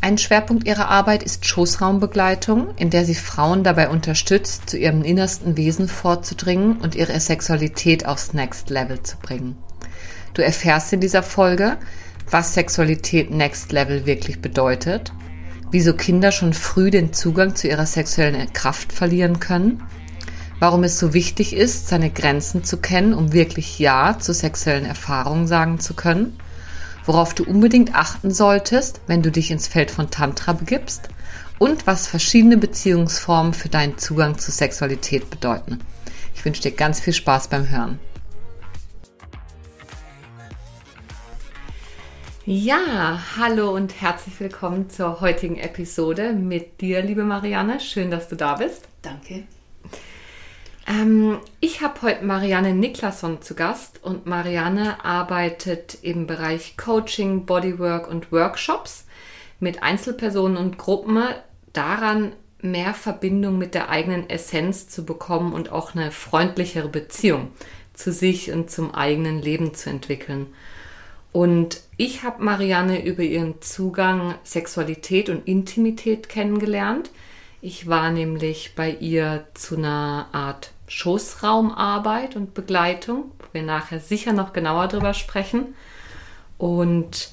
Ein Schwerpunkt ihrer Arbeit ist Schoßraumbegleitung, in der sie Frauen dabei unterstützt, zu ihrem innersten Wesen vorzudringen und ihre Sexualität aufs Next Level zu bringen. Du erfährst in dieser Folge, was Sexualität Next Level wirklich bedeutet, wieso Kinder schon früh den Zugang zu ihrer sexuellen Kraft verlieren können, warum es so wichtig ist, seine Grenzen zu kennen, um wirklich Ja zu sexuellen Erfahrungen sagen zu können, worauf du unbedingt achten solltest, wenn du dich ins Feld von Tantra begibst und was verschiedene Beziehungsformen für deinen Zugang zu Sexualität bedeuten. Ich wünsche dir ganz viel Spaß beim Hören. Ja, hallo und herzlich willkommen zur heutigen Episode mit dir, liebe Marianne. Schön, dass du da bist. Danke. Ähm, ich habe heute Marianne Niklasson zu Gast und Marianne arbeitet im Bereich Coaching, Bodywork und Workshops mit Einzelpersonen und Gruppen daran, mehr Verbindung mit der eigenen Essenz zu bekommen und auch eine freundlichere Beziehung zu sich und zum eigenen Leben zu entwickeln. Und ich habe Marianne über ihren Zugang Sexualität und Intimität kennengelernt. Ich war nämlich bei ihr zu einer Art Schoßraumarbeit und Begleitung, wo wir nachher sicher noch genauer drüber sprechen. Und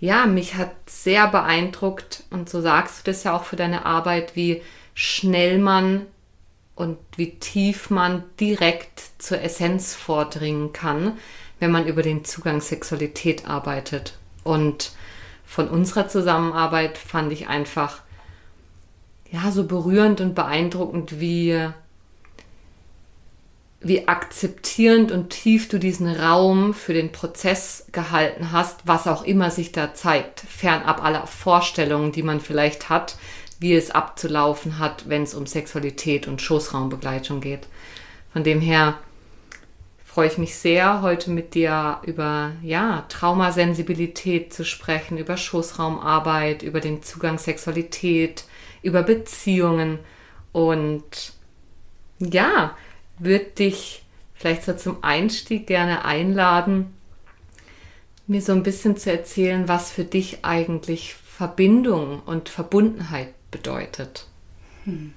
ja, mich hat sehr beeindruckt, und so sagst du das ja auch für deine Arbeit, wie schnell man und wie tief man direkt zur Essenz vordringen kann, wenn man über den Zugang Sexualität arbeitet. Und von unserer Zusammenarbeit fand ich einfach ja so berührend und beeindruckend, wie wie akzeptierend und tief du diesen Raum für den Prozess gehalten hast, was auch immer sich da zeigt, fernab aller Vorstellungen, die man vielleicht hat, wie es abzulaufen hat, wenn es um Sexualität und Schoßraumbegleitung geht. Von dem her freue ich mich sehr, heute mit dir über ja, Traumasensibilität zu sprechen, über Schoßraumarbeit, über den Zugang Sexualität, über Beziehungen und ja, würde dich vielleicht so zum Einstieg gerne einladen, mir so ein bisschen zu erzählen, was für dich eigentlich Verbindung und Verbundenheit bedeutet. Hm.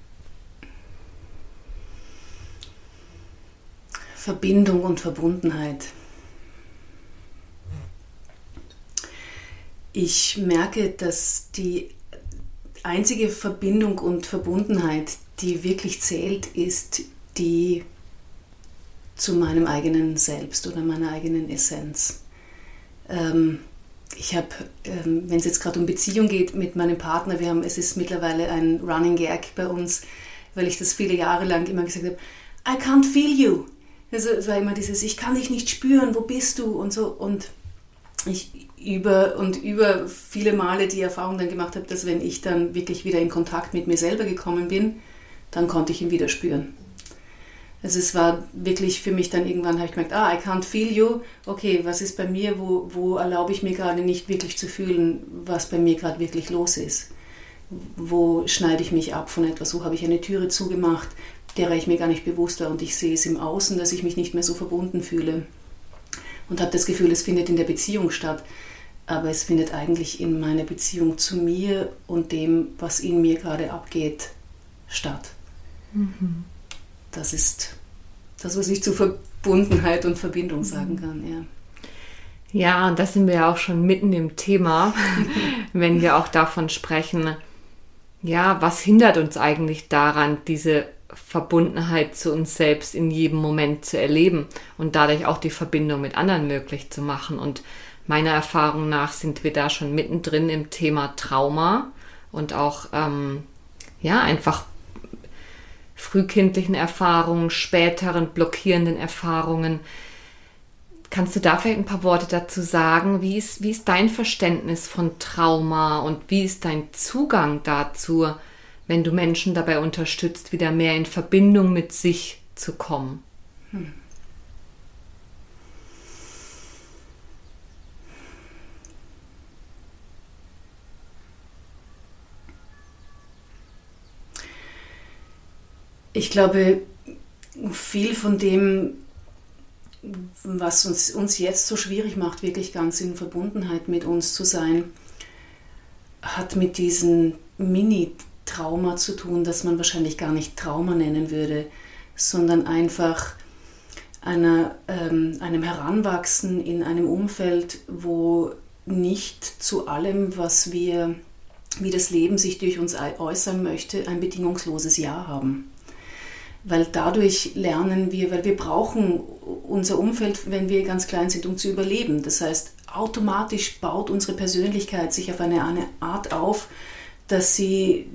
Verbindung und Verbundenheit. Ich merke, dass die einzige Verbindung und Verbundenheit, die wirklich zählt, ist die zu meinem eigenen Selbst oder meiner eigenen Essenz. Ähm, ich habe, ähm, wenn es jetzt gerade um Beziehung geht mit meinem Partner, wir haben, es ist mittlerweile ein Running Gag bei uns, weil ich das viele Jahre lang immer gesagt habe, I can't feel you. Also es war immer dieses, ich kann dich nicht spüren, wo bist du und so. Und ich über und über viele Male die Erfahrung dann gemacht habe, dass wenn ich dann wirklich wieder in Kontakt mit mir selber gekommen bin, dann konnte ich ihn wieder spüren. Also es war wirklich für mich dann irgendwann, habe ich gemerkt, ah, I can't feel you. Okay, was ist bei mir, wo, wo erlaube ich mir gerade nicht wirklich zu fühlen, was bei mir gerade wirklich los ist? Wo schneide ich mich ab von etwas? Wo habe ich eine Türe zugemacht, derer ich mir gar nicht bewusst war und ich sehe es im Außen, dass ich mich nicht mehr so verbunden fühle? Und habe das Gefühl, es findet in der Beziehung statt, aber es findet eigentlich in meiner Beziehung zu mir und dem, was in mir gerade abgeht, statt. Mhm das ist das, was ich zu Verbundenheit und Verbindung sagen kann, ja. Ja, und das sind wir ja auch schon mitten im Thema, wenn wir auch davon sprechen, ja, was hindert uns eigentlich daran, diese Verbundenheit zu uns selbst in jedem Moment zu erleben und dadurch auch die Verbindung mit anderen möglich zu machen. Und meiner Erfahrung nach sind wir da schon mittendrin im Thema Trauma und auch ähm, ja einfach frühkindlichen Erfahrungen, späteren blockierenden Erfahrungen, Kannst du da vielleicht ein paar Worte dazu sagen? Wie ist, wie ist dein Verständnis von Trauma und wie ist dein Zugang dazu, wenn du Menschen dabei unterstützt, wieder mehr in Verbindung mit sich zu kommen? Hm. Ich glaube, viel von dem, was uns, uns jetzt so schwierig macht, wirklich ganz in Verbundenheit mit uns zu sein, hat mit diesem Mini-Trauma zu tun, das man wahrscheinlich gar nicht Trauma nennen würde, sondern einfach einer, ähm, einem Heranwachsen in einem Umfeld, wo nicht zu allem, was wir, wie das Leben sich durch uns äußern möchte, ein bedingungsloses Ja haben weil dadurch lernen wir, weil wir brauchen unser Umfeld, wenn wir ganz klein sind, um zu überleben. Das heißt, automatisch baut unsere Persönlichkeit sich auf eine, eine Art auf, dass sie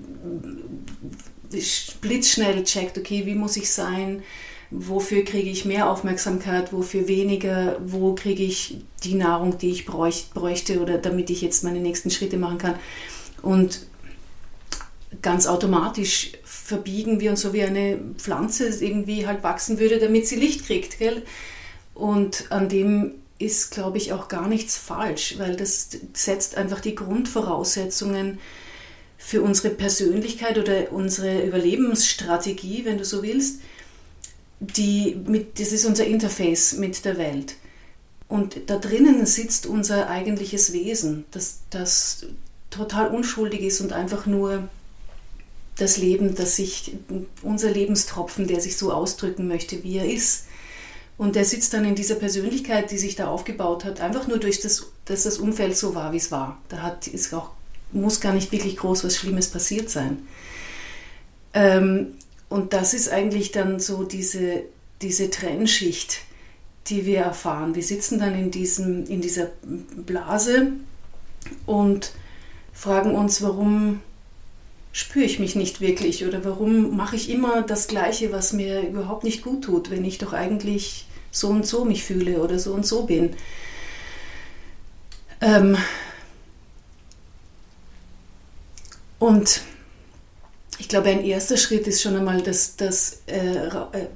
blitzschnell checkt, okay, wie muss ich sein, wofür kriege ich mehr Aufmerksamkeit, wofür weniger, wo kriege ich die Nahrung, die ich bräuchte oder damit ich jetzt meine nächsten Schritte machen kann. Und ganz automatisch verbiegen wir uns so wie eine Pflanze irgendwie halt wachsen würde, damit sie Licht kriegt. Gell? Und an dem ist, glaube ich, auch gar nichts falsch, weil das setzt einfach die Grundvoraussetzungen für unsere Persönlichkeit oder unsere Überlebensstrategie, wenn du so willst. Die mit, das ist unser Interface mit der Welt. Und da drinnen sitzt unser eigentliches Wesen, das, das total unschuldig ist und einfach nur das Leben, das sich, unser Lebenstropfen, der sich so ausdrücken möchte, wie er ist. Und der sitzt dann in dieser Persönlichkeit, die sich da aufgebaut hat, einfach nur durch das, dass das Umfeld so war, wie es war. Da hat, ist auch, muss gar nicht wirklich groß was Schlimmes passiert sein. Ähm, und das ist eigentlich dann so diese, diese Trennschicht, die wir erfahren. Wir sitzen dann in, diesem, in dieser Blase und fragen uns, warum spüre ich mich nicht wirklich oder warum mache ich immer das Gleiche, was mir überhaupt nicht gut tut, wenn ich doch eigentlich so und so mich fühle oder so und so bin. Ähm und ich glaube, ein erster Schritt ist schon einmal das, das äh, äh,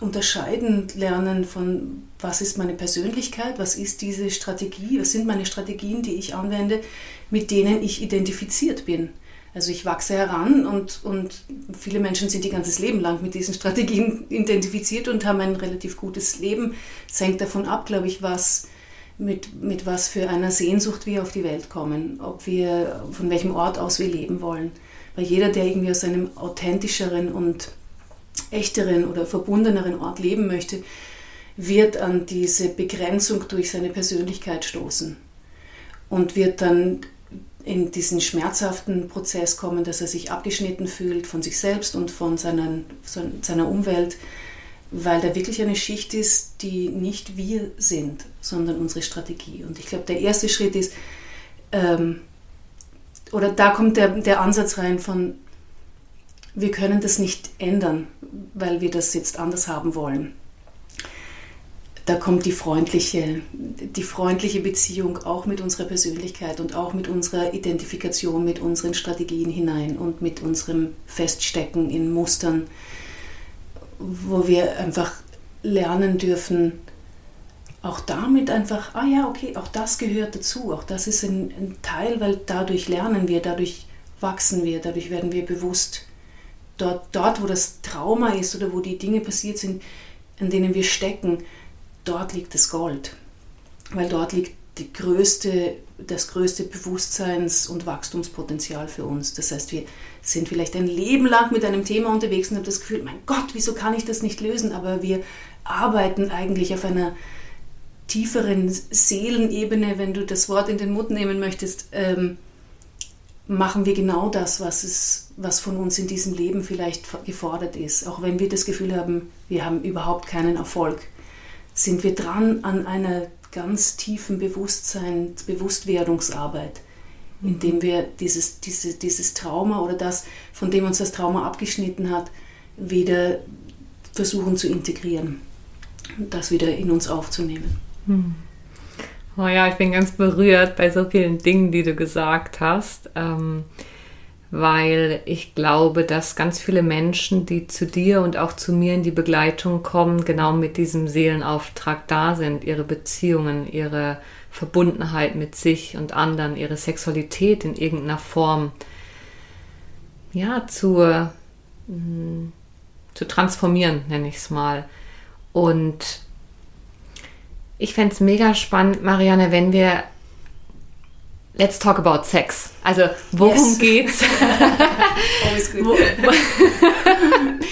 Unterscheiden lernen von, was ist meine Persönlichkeit, was ist diese Strategie, was sind meine Strategien, die ich anwende, mit denen ich identifiziert bin. Also ich wachse heran und, und viele Menschen sind ihr ganzes Leben lang mit diesen Strategien identifiziert und haben ein relativ gutes Leben. Es hängt davon ab, glaube ich, was mit, mit was für einer Sehnsucht wir auf die Welt kommen, ob wir, von welchem Ort aus wir leben wollen. Weil jeder, der irgendwie aus einem authentischeren und echteren oder verbundeneren Ort leben möchte, wird an diese Begrenzung durch seine Persönlichkeit stoßen und wird dann in diesen schmerzhaften Prozess kommen, dass er sich abgeschnitten fühlt von sich selbst und von seinen, seiner Umwelt, weil da wirklich eine Schicht ist, die nicht wir sind, sondern unsere Strategie. Und ich glaube, der erste Schritt ist, ähm, oder da kommt der, der Ansatz rein von, wir können das nicht ändern, weil wir das jetzt anders haben wollen da kommt die freundliche, die freundliche Beziehung auch mit unserer Persönlichkeit und auch mit unserer Identifikation, mit unseren Strategien hinein und mit unserem Feststecken in Mustern, wo wir einfach lernen dürfen, auch damit einfach, ah ja, okay, auch das gehört dazu, auch das ist ein, ein Teil, weil dadurch lernen wir, dadurch wachsen wir, dadurch werden wir bewusst. Dort, dort, wo das Trauma ist oder wo die Dinge passiert sind, in denen wir stecken, dort liegt das Gold, weil dort liegt die größte, das größte Bewusstseins- und Wachstumspotenzial für uns. Das heißt, wir sind vielleicht ein Leben lang mit einem Thema unterwegs und haben das Gefühl, mein Gott, wieso kann ich das nicht lösen? Aber wir arbeiten eigentlich auf einer tieferen Seelenebene, wenn du das Wort in den Mund nehmen möchtest, ähm, machen wir genau das, was, es, was von uns in diesem Leben vielleicht gefordert ist. Auch wenn wir das Gefühl haben, wir haben überhaupt keinen Erfolg sind wir dran an einer ganz tiefen Bewusstsein, Bewusstwerdungsarbeit, indem mhm. wir dieses, diese, dieses Trauma oder das, von dem uns das Trauma abgeschnitten hat, wieder versuchen zu integrieren und das wieder in uns aufzunehmen. Hm. Oh ja, ich bin ganz berührt bei so vielen Dingen, die du gesagt hast, ähm, weil ich glaube, dass ganz viele Menschen, die zu dir und auch zu mir in die Begleitung kommen, genau mit diesem Seelenauftrag da sind, ihre Beziehungen, ihre Verbundenheit mit sich und anderen, ihre Sexualität in irgendeiner Form ja, zu, mh, hm, zu transformieren, nenne ich es mal. Und ich fände es mega spannend, Marianne, wenn wir Let's talk about sex. Also, worum yes. geht's? Always good. Wo,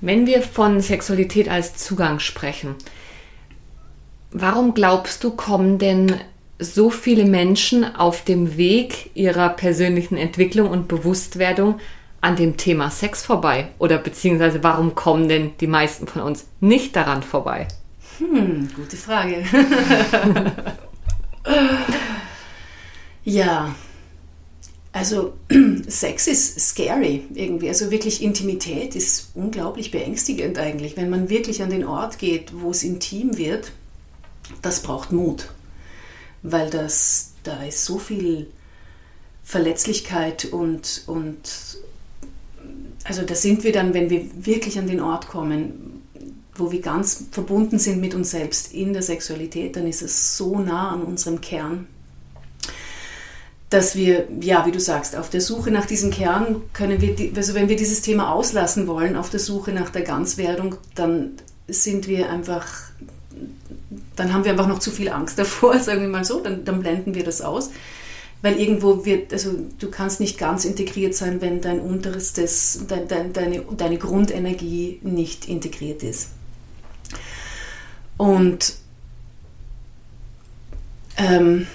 wenn wir von Sexualität als Zugang sprechen, warum glaubst du, kommen denn so viele Menschen auf dem Weg ihrer persönlichen Entwicklung und Bewusstwerdung an dem Thema Sex vorbei? Oder beziehungsweise warum kommen denn die meisten von uns nicht daran vorbei? Hm, gute Frage. ja, also Sex ist scary irgendwie. Also wirklich Intimität ist unglaublich beängstigend eigentlich. Wenn man wirklich an den Ort geht, wo es intim wird, das braucht Mut. Weil das, da ist so viel Verletzlichkeit und, und also da sind wir dann, wenn wir wirklich an den Ort kommen, wo wir ganz verbunden sind mit uns selbst in der Sexualität, dann ist es so nah an unserem Kern, dass wir, ja, wie du sagst, auf der Suche nach diesem Kern können wir, also wenn wir dieses Thema auslassen wollen, auf der Suche nach der Ganzwerdung, dann sind wir einfach, dann haben wir einfach noch zu viel Angst davor, sagen wir mal so, dann, dann blenden wir das aus. Weil irgendwo wird, also du kannst nicht ganz integriert sein, wenn dein unterstes, dein, dein, deine, deine Grundenergie nicht integriert ist. Und ähm,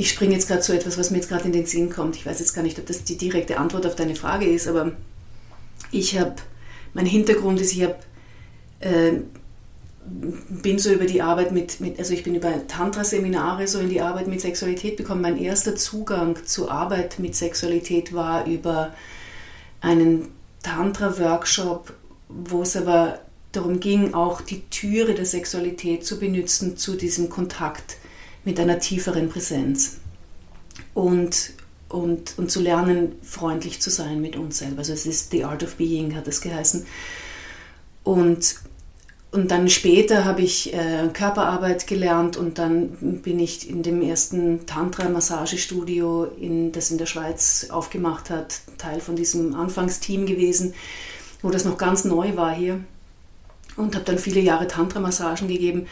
ich springe jetzt gerade zu etwas, was mir jetzt gerade in den Sinn kommt. Ich weiß jetzt gar nicht, ob das die direkte Antwort auf deine Frage ist, aber ich habe, mein Hintergrund ist, ich habe, äh, bin so über die Arbeit mit, mit also ich bin über Tantra-Seminare so in die Arbeit mit Sexualität gekommen. Mein erster Zugang zur Arbeit mit Sexualität war über einen Tantra-Workshop, wo es aber darum ging, auch die Türe der Sexualität zu benutzen zu diesem Kontakt mit einer tieferen Präsenz und, und, und zu lernen, freundlich zu sein mit uns selber. Also es ist The Art of Being, hat es geheißen. Und und dann später habe ich äh, Körperarbeit gelernt und dann bin ich in dem ersten Tantra-Massagestudio, in, das in der Schweiz aufgemacht hat, Teil von diesem Anfangsteam gewesen, wo das noch ganz neu war hier. Und habe dann viele Jahre Tantra-Massagen gegeben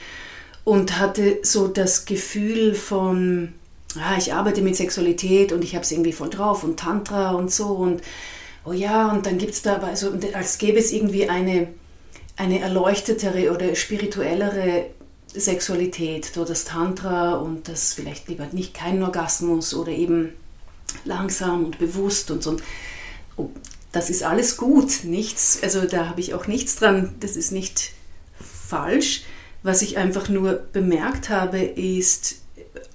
und hatte so das Gefühl von, ja, ich arbeite mit Sexualität und ich habe es irgendwie voll drauf und Tantra und so und oh ja, und dann gibt es da, also als gäbe es irgendwie eine eine erleuchtetere oder spirituellere Sexualität, so das Tantra und das vielleicht lieber nicht kein Orgasmus oder eben langsam und bewusst und so. Oh, das ist alles gut, nichts, also da habe ich auch nichts dran, das ist nicht falsch. Was ich einfach nur bemerkt habe, ist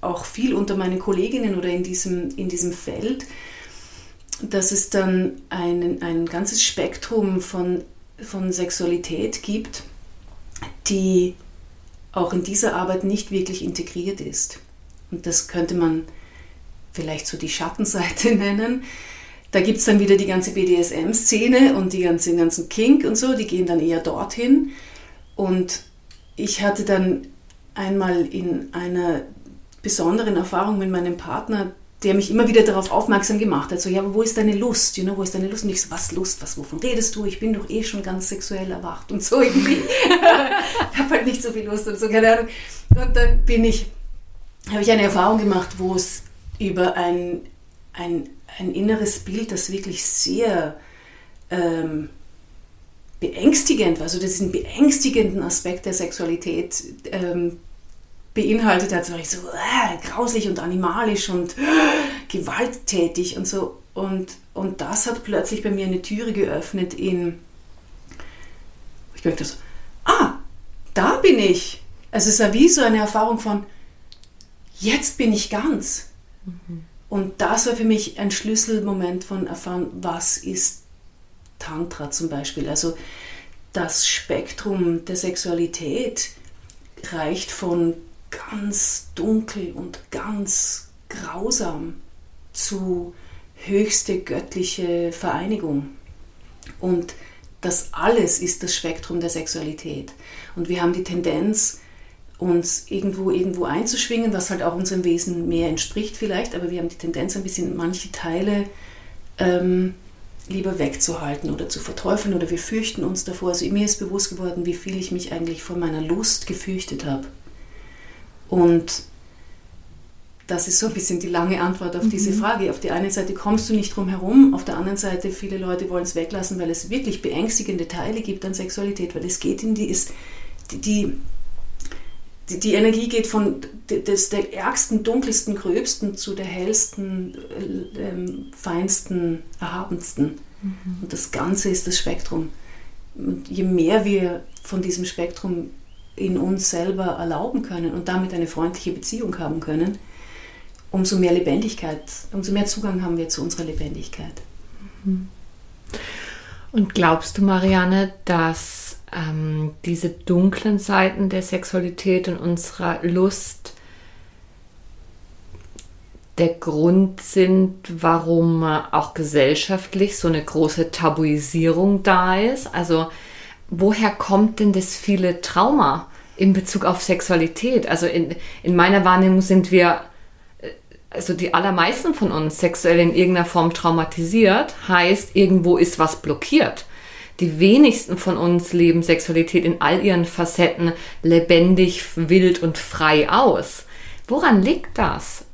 auch viel unter meinen Kolleginnen oder in diesem, in diesem Feld, dass es dann ein, ein ganzes Spektrum von von Sexualität gibt, die auch in dieser Arbeit nicht wirklich integriert ist. Und das könnte man vielleicht so die Schattenseite nennen. Da gibt es dann wieder die ganze BDSM-Szene und die ganzen, ganzen Kink und so, die gehen dann eher dorthin. Und ich hatte dann einmal in einer besonderen Erfahrung mit meinem Partner der mich immer wieder darauf aufmerksam gemacht hat, so, ja, aber wo ist deine Lust, you know, wo ist deine Lust? Und ich so, was Lust, was, wovon redest du? Ich bin doch eh schon ganz sexuell erwacht und so irgendwie. ich habe halt nicht so viel Lust und so, keine Ahnung. Und dann bin ich, habe ich eine Erfahrung gemacht, wo es über ein, ein, ein inneres Bild, das wirklich sehr ähm, beängstigend also ein beängstigenden Aspekt der Sexualität ähm, beinhaltet hat, war ich so äh, grauslich und animalisch und äh, gewalttätig und so. Und, und das hat plötzlich bei mir eine Türe geöffnet in, ich merkte so, ah, da bin ich. Also es war wie so eine Erfahrung von, jetzt bin ich ganz. Mhm. Und das war für mich ein Schlüsselmoment von erfahren, was ist Tantra zum Beispiel. Also das Spektrum der Sexualität reicht von ganz dunkel und ganz grausam zu höchste göttliche Vereinigung. Und das alles ist das Spektrum der Sexualität. Und wir haben die Tendenz, uns irgendwo irgendwo einzuschwingen, was halt auch unserem Wesen mehr entspricht vielleicht, aber wir haben die Tendenz, ein bisschen manche Teile ähm, lieber wegzuhalten oder zu verteufeln oder wir fürchten uns davor. Also mir ist bewusst geworden, wie viel ich mich eigentlich vor meiner Lust gefürchtet habe. Und das ist so ein bisschen die lange Antwort auf diese mhm. Frage. Auf der einen Seite kommst du nicht drum herum, auf der anderen Seite viele Leute wollen es weglassen, weil es wirklich beängstigende Teile gibt an Sexualität, weil es geht in die, ist, die, die die, die, Energie geht von des, der ärgsten, dunkelsten, gröbsten zu der hellsten, äh, ähm, feinsten, erhabensten. Mhm. Und das Ganze ist das Spektrum. Und je mehr wir von diesem Spektrum in uns selber erlauben können und damit eine freundliche Beziehung haben können, umso mehr Lebendigkeit, umso mehr Zugang haben wir zu unserer Lebendigkeit. Mhm. Und glaubst du, Marianne, dass ähm, diese dunklen Seiten der Sexualität und unserer Lust der Grund sind, warum auch gesellschaftlich so eine große Tabuisierung da ist. Also woher kommt denn das viele Trauma in Bezug auf Sexualität? Also in, in meiner Wahrnehmung sind wir, äh, also die allermeisten von uns sexuell in irgendeiner Form traumatisiert, heißt, irgendwo ist was blockiert die wenigsten von uns leben Sexualität in all ihren Facetten lebendig, wild und frei aus. Woran liegt das?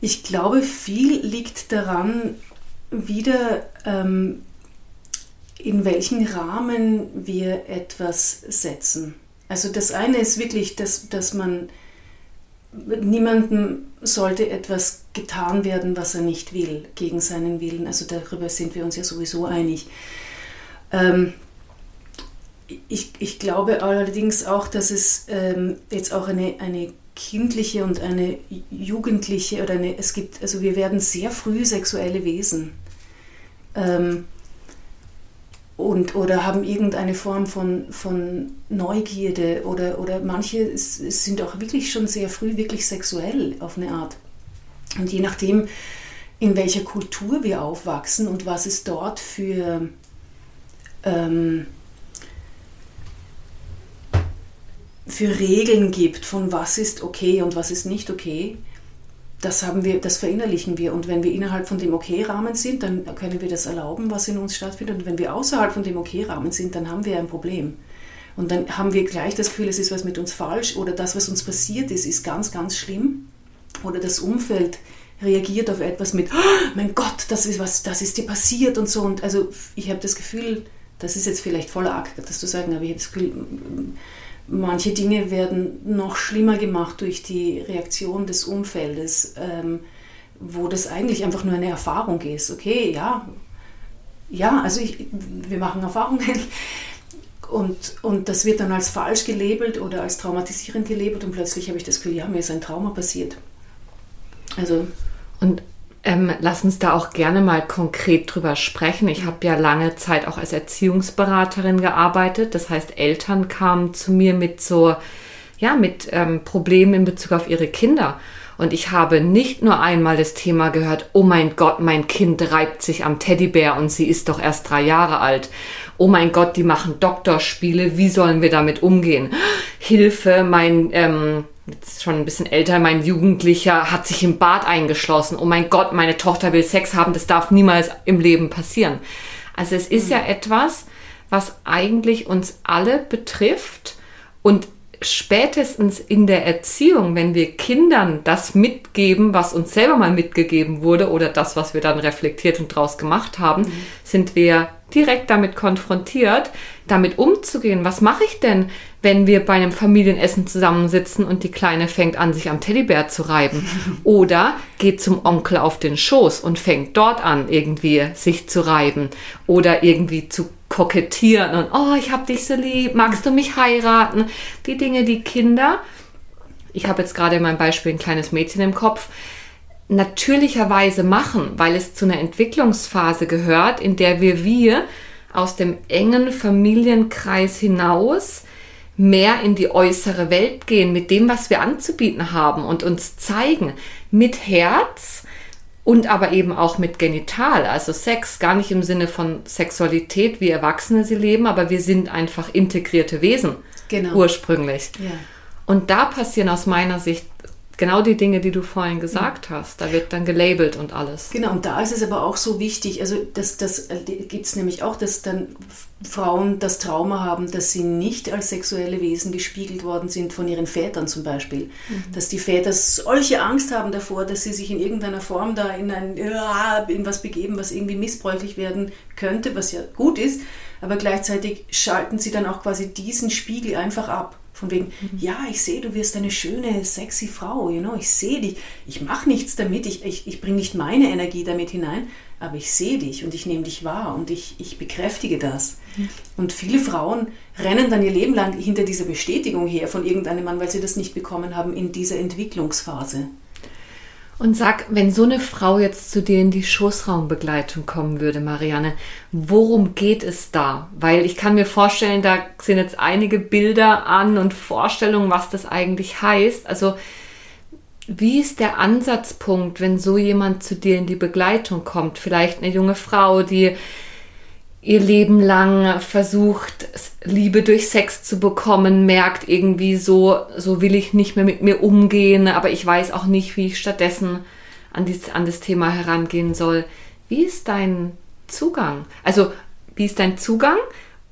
Ich glaube, viel liegt daran, wieder ähm, in welchen Rahmen wir etwas setzen. Also das eine ist wirklich, dass, dass man niemandem sollte etwas getan werden, was er nicht will, gegen seinen Willen. Also darüber sind wir uns ja sowieso einig. Ähm, ich, ich glaube allerdings auch, dass es ähm, jetzt auch eine, eine kindliche und eine jugendliche oder eine, es gibt, also wir werden sehr früh sexuelle Wesen. Ähm, und, oder haben irgendeine Form von, von Neugierde oder, oder manche sind auch wirklich schon sehr früh wirklich sexuell auf eine Art. Und je nachdem, in welcher Kultur wir aufwachsen und was es dort für ähm, für Regeln gibt, von was ist okay und was ist nicht okay, das haben wir, das verinnerlichen wir. Und wenn wir innerhalb von dem Okay-Rahmen sind, dann können wir das erlauben, was in uns stattfindet. Und wenn wir außerhalb von dem Okay-Rahmen sind, dann haben wir ein Problem. Und dann haben wir gleich das Gefühl, es ist was mit uns falsch oder das, was uns passiert ist, ist ganz, ganz schlimm. Oder das Umfeld reagiert auf etwas mit, oh, mein Gott, das ist was, das ist dir passiert und so. Und also ich habe das Gefühl, das ist jetzt vielleicht voller arg, das zu sagen, aber ich habe das Gefühl, Manche Dinge werden noch schlimmer gemacht durch die Reaktion des Umfeldes, ähm, wo das eigentlich einfach nur eine Erfahrung ist. Okay, ja, ja, also ich, wir machen Erfahrungen und, und das wird dann als falsch gelabelt oder als traumatisierend gelabelt und plötzlich habe ich das Gefühl, ja, mir ist ein Trauma passiert. Also. Und ähm, lass uns da auch gerne mal konkret drüber sprechen. Ich habe ja lange Zeit auch als Erziehungsberaterin gearbeitet. Das heißt, Eltern kamen zu mir mit so, ja, mit ähm, Problemen in Bezug auf ihre Kinder. Und ich habe nicht nur einmal das Thema gehört, oh mein Gott, mein Kind reibt sich am Teddybär und sie ist doch erst drei Jahre alt. Oh mein Gott, die machen Doktorspiele, wie sollen wir damit umgehen? Hilfe, mein ähm, jetzt schon ein bisschen älter, mein Jugendlicher hat sich im Bad eingeschlossen. Oh mein Gott, meine Tochter will Sex haben, das darf niemals im Leben passieren. Also es ist mhm. ja etwas, was eigentlich uns alle betrifft und spätestens in der Erziehung, wenn wir Kindern das mitgeben, was uns selber mal mitgegeben wurde oder das, was wir dann reflektiert und draus gemacht haben, mhm. sind wir direkt damit konfrontiert, damit umzugehen. Was mache ich denn, wenn wir bei einem Familienessen zusammensitzen und die Kleine fängt an, sich am Teddybär zu reiben? Oder geht zum Onkel auf den Schoß und fängt dort an, irgendwie sich zu reiben oder irgendwie zu kokettieren und oh, ich hab dich so lieb, magst du mich heiraten? Die Dinge, die Kinder, ich habe jetzt gerade in meinem Beispiel ein kleines Mädchen im Kopf, natürlicherweise machen, weil es zu einer Entwicklungsphase gehört, in der wir wir aus dem engen Familienkreis hinaus mehr in die äußere Welt gehen mit dem, was wir anzubieten haben und uns zeigen mit Herz und aber eben auch mit Genital, also Sex, gar nicht im Sinne von Sexualität, wie Erwachsene sie leben, aber wir sind einfach integrierte Wesen genau. ursprünglich. Ja. Und da passieren aus meiner Sicht genau die Dinge, die du vorhin gesagt hast. Da wird dann gelabelt und alles. Genau, und da ist es aber auch so wichtig, also das, das äh, gibt es nämlich auch, dass dann Frauen das Trauma haben, dass sie nicht als sexuelle Wesen gespiegelt worden sind von ihren Vätern zum Beispiel. Mhm. Dass die Väter solche Angst haben davor, dass sie sich in irgendeiner Form da in, ein, in was begeben, was irgendwie missbräuchlich werden könnte, was ja gut ist, aber gleichzeitig schalten sie dann auch quasi diesen Spiegel einfach ab. Von wegen, mhm. ja, ich sehe, du wirst eine schöne, sexy Frau, you know, ich sehe dich, ich mache nichts damit, ich, ich, ich bringe nicht meine Energie damit hinein, aber ich sehe dich und ich nehme dich wahr und ich, ich bekräftige das. Mhm. Und viele Frauen rennen dann ihr Leben lang hinter dieser Bestätigung her von irgendeinem Mann, weil sie das nicht bekommen haben in dieser Entwicklungsphase. Und sag, wenn so eine Frau jetzt zu dir in die Schoßraumbegleitung kommen würde, Marianne, worum geht es da? Weil ich kann mir vorstellen, da sind jetzt einige Bilder an und Vorstellungen, was das eigentlich heißt. Also, wie ist der Ansatzpunkt, wenn so jemand zu dir in die Begleitung kommt? Vielleicht eine junge Frau, die ihr Leben lang versucht, Liebe durch Sex zu bekommen, merkt irgendwie so, so will ich nicht mehr mit mir umgehen, aber ich weiß auch nicht, wie ich stattdessen an, dies, an das Thema herangehen soll. Wie ist dein Zugang? Also, wie ist dein Zugang?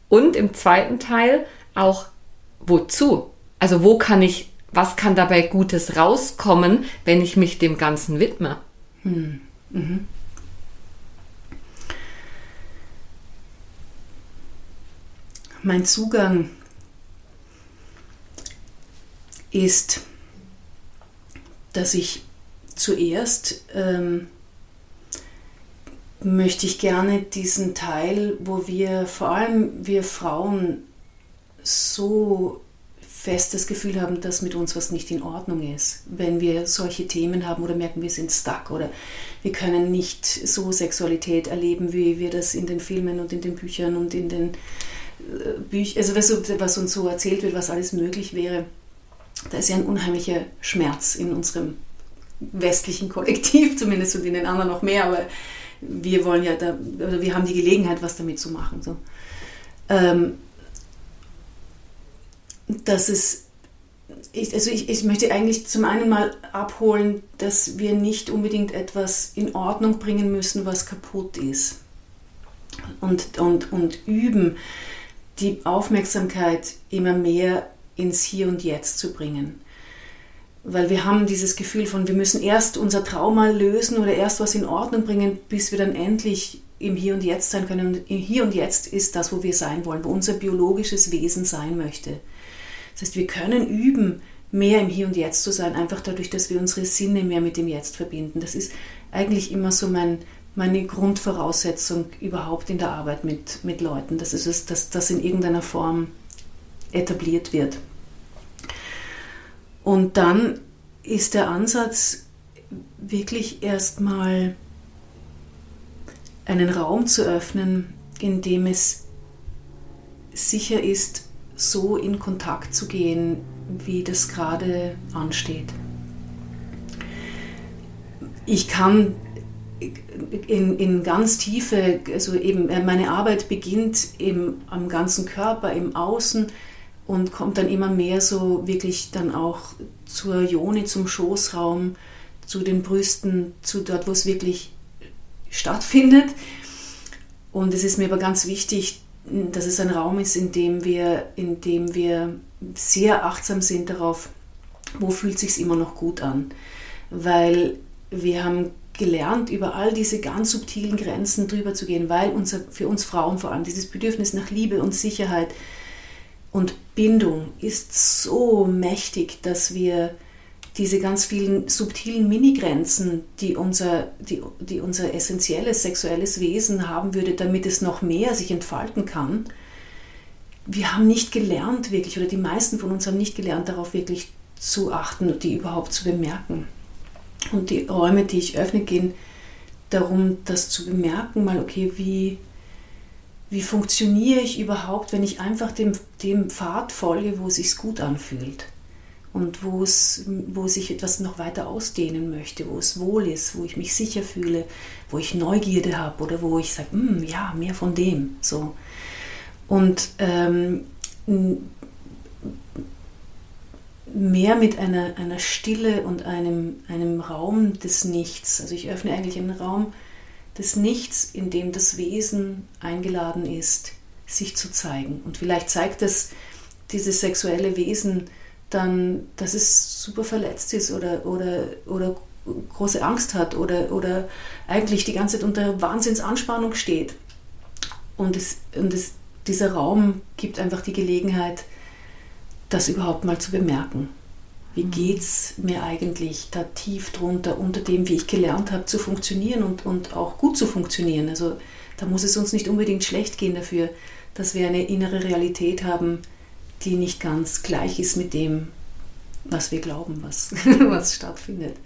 Und im zweiten Teil auch, wozu? Also, wo kann ich, was kann dabei Gutes rauskommen, wenn ich mich dem Ganzen widme? Hm. Mhm. Mein Zugang ist, dass ich zuerst ähm, möchte ich gerne diesen Teil, wo wir, vor allem wir Frauen, so fest das Gefühl haben, dass mit uns was nicht in Ordnung ist. Wenn wir solche Themen haben oder merken, wir sind stuck oder wir können nicht so Sexualität erleben, wie wir das in den Filmen und in den Büchern und in den Bücher, also was, was uns so erzählt wird, was alles möglich wäre, da ist ja ein unheimlicher Schmerz in unserem westlichen Kollektiv zumindest und in den anderen noch mehr, aber wir wollen ja da, oder wir haben die Gelegenheit, was damit zu machen. So. Ähm, das ist, ich, also ich, ich möchte eigentlich zum einen mal abholen, dass wir nicht unbedingt etwas in Ordnung bringen müssen, was kaputt ist. Und, und, und üben, die Aufmerksamkeit immer mehr ins Hier und Jetzt zu bringen. Weil wir haben dieses Gefühl von, wir müssen erst unser Trauma lösen oder erst was in Ordnung bringen, bis wir dann endlich im Hier und Jetzt sein können. Und im Hier und Jetzt ist das, wo wir sein wollen, wo unser biologisches Wesen sein möchte. Das heißt, wir können üben, mehr im Hier und Jetzt zu sein, einfach dadurch, dass wir unsere Sinne mehr mit dem Jetzt verbinden. Das ist eigentlich immer so mein, meine Grundvoraussetzung überhaupt in der Arbeit mit, mit Leuten, dass, es, dass das in irgendeiner Form etabliert wird. Und dann ist der Ansatz wirklich erstmal einen Raum zu öffnen, in dem es sicher ist, so in Kontakt zu gehen, wie das gerade ansteht. Ich kann in, in ganz tiefe, also eben äh, meine Arbeit beginnt im, am ganzen Körper, im Außen und kommt dann immer mehr so wirklich dann auch zur Joni, zum Schoßraum, zu den Brüsten, zu dort, wo es wirklich stattfindet. Und es ist mir aber ganz wichtig, dass es ein Raum ist, in dem wir, in dem wir sehr achtsam sind darauf, wo fühlt sich immer noch gut an. Weil wir haben gelernt, über all diese ganz subtilen Grenzen drüber zu gehen, weil unser, für uns Frauen vor allem dieses Bedürfnis nach Liebe und Sicherheit und Bindung ist so mächtig, dass wir diese ganz vielen subtilen Minigrenzen, die unser, die, die unser essentielles sexuelles Wesen haben würde, damit es noch mehr sich entfalten kann, wir haben nicht gelernt wirklich, oder die meisten von uns haben nicht gelernt, darauf wirklich zu achten und die überhaupt zu bemerken. Und die Räume, die ich öffne, gehen darum, das zu bemerken, mal, okay, wie, wie funktioniere ich überhaupt, wenn ich einfach dem, dem Pfad folge, wo es sich gut anfühlt und wo es, wo sich etwas noch weiter ausdehnen möchte, wo es wohl ist, wo ich mich sicher fühle, wo ich Neugierde habe oder wo ich sage, hm, ja, mehr von dem. So. Und ähm, mehr mit einer, einer Stille und einem, einem Raum des Nichts. Also ich öffne eigentlich einen Raum des Nichts, in dem das Wesen eingeladen ist, sich zu zeigen. Und vielleicht zeigt es dieses sexuelle Wesen dann, dass es super verletzt ist oder, oder, oder große Angst hat oder, oder eigentlich die ganze Zeit unter Wahnsinnsanspannung steht. Und, es, und es, dieser Raum gibt einfach die Gelegenheit, das überhaupt mal zu bemerken. Wie mhm. geht es mir eigentlich da tief drunter, unter dem, wie ich gelernt habe zu funktionieren und, und auch gut zu funktionieren? Also da muss es uns nicht unbedingt schlecht gehen dafür, dass wir eine innere Realität haben, die nicht ganz gleich ist mit dem, was wir glauben, was, was stattfindet.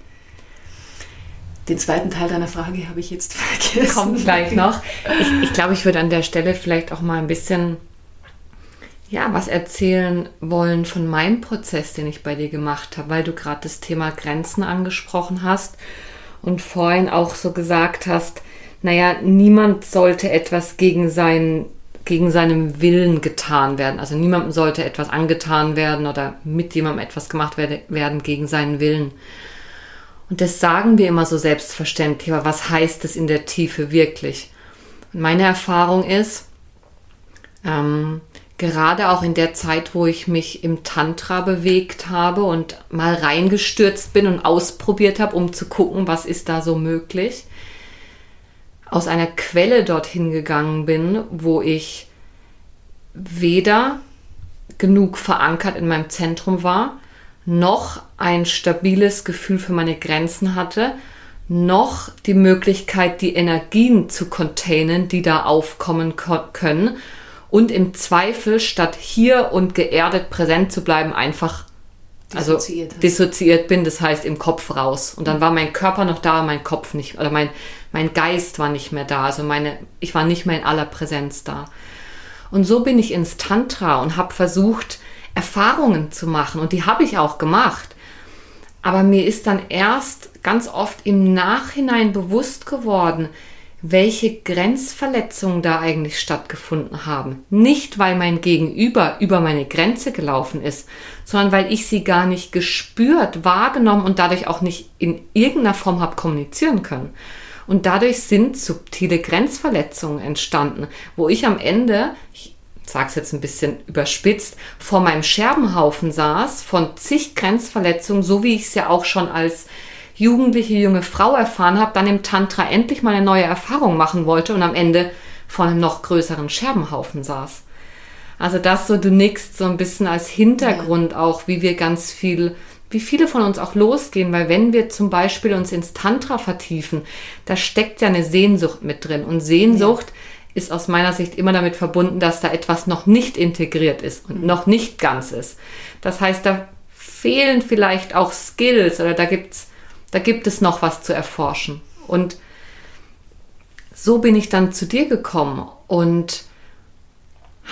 Den zweiten Teil deiner Frage habe ich jetzt vergessen. Kommt gleich noch. Ich, ich glaube, ich würde an der Stelle vielleicht auch mal ein bisschen ja, was erzählen wollen von meinem Prozess, den ich bei dir gemacht habe, weil du gerade das Thema Grenzen angesprochen hast und vorhin auch so gesagt hast, naja, niemand sollte etwas gegen seinen gegen seinem Willen getan werden. Also niemandem sollte etwas angetan werden oder mit jemandem etwas gemacht werden gegen seinen Willen. Und das sagen wir immer so selbstverständlich, aber was heißt es in der Tiefe wirklich? Und meine Erfahrung ist, ähm, gerade auch in der Zeit, wo ich mich im Tantra bewegt habe und mal reingestürzt bin und ausprobiert habe, um zu gucken, was ist da so möglich, aus einer Quelle dorthin gegangen bin, wo ich weder genug verankert in meinem Zentrum war, noch ein stabiles Gefühl für meine Grenzen hatte, noch die Möglichkeit, die Energien zu containen, die da aufkommen können und im Zweifel statt hier und geerdet präsent zu bleiben, einfach also dissoziiert, dissoziiert bin, das heißt im Kopf raus. Und dann war mein Körper noch da, mein Kopf nicht, oder mein, mein Geist war nicht mehr da. Also meine, ich war nicht mehr in aller Präsenz da. Und so bin ich ins Tantra und habe versucht, Erfahrungen zu machen. Und die habe ich auch gemacht. Aber mir ist dann erst ganz oft im Nachhinein bewusst geworden, welche Grenzverletzungen da eigentlich stattgefunden haben. Nicht, weil mein Gegenüber über meine Grenze gelaufen ist, sondern weil ich sie gar nicht gespürt, wahrgenommen und dadurch auch nicht in irgendeiner Form habe kommunizieren können. Und dadurch sind subtile Grenzverletzungen entstanden, wo ich am Ende, ich sage es jetzt ein bisschen überspitzt, vor meinem Scherbenhaufen saß von zig Grenzverletzungen, so wie ich es ja auch schon als jugendliche junge Frau erfahren habe, dann im Tantra endlich mal eine neue Erfahrung machen wollte und am Ende vor einem noch größeren Scherbenhaufen saß. Also das so, du nickst so ein bisschen als Hintergrund ja. auch, wie wir ganz viel, wie viele von uns auch losgehen, weil wenn wir zum Beispiel uns ins Tantra vertiefen, da steckt ja eine Sehnsucht mit drin und Sehnsucht ja. ist aus meiner Sicht immer damit verbunden, dass da etwas noch nicht integriert ist und mhm. noch nicht ganz ist. Das heißt, da fehlen vielleicht auch Skills oder da gibt's da gibt es noch was zu erforschen. Und so bin ich dann zu dir gekommen und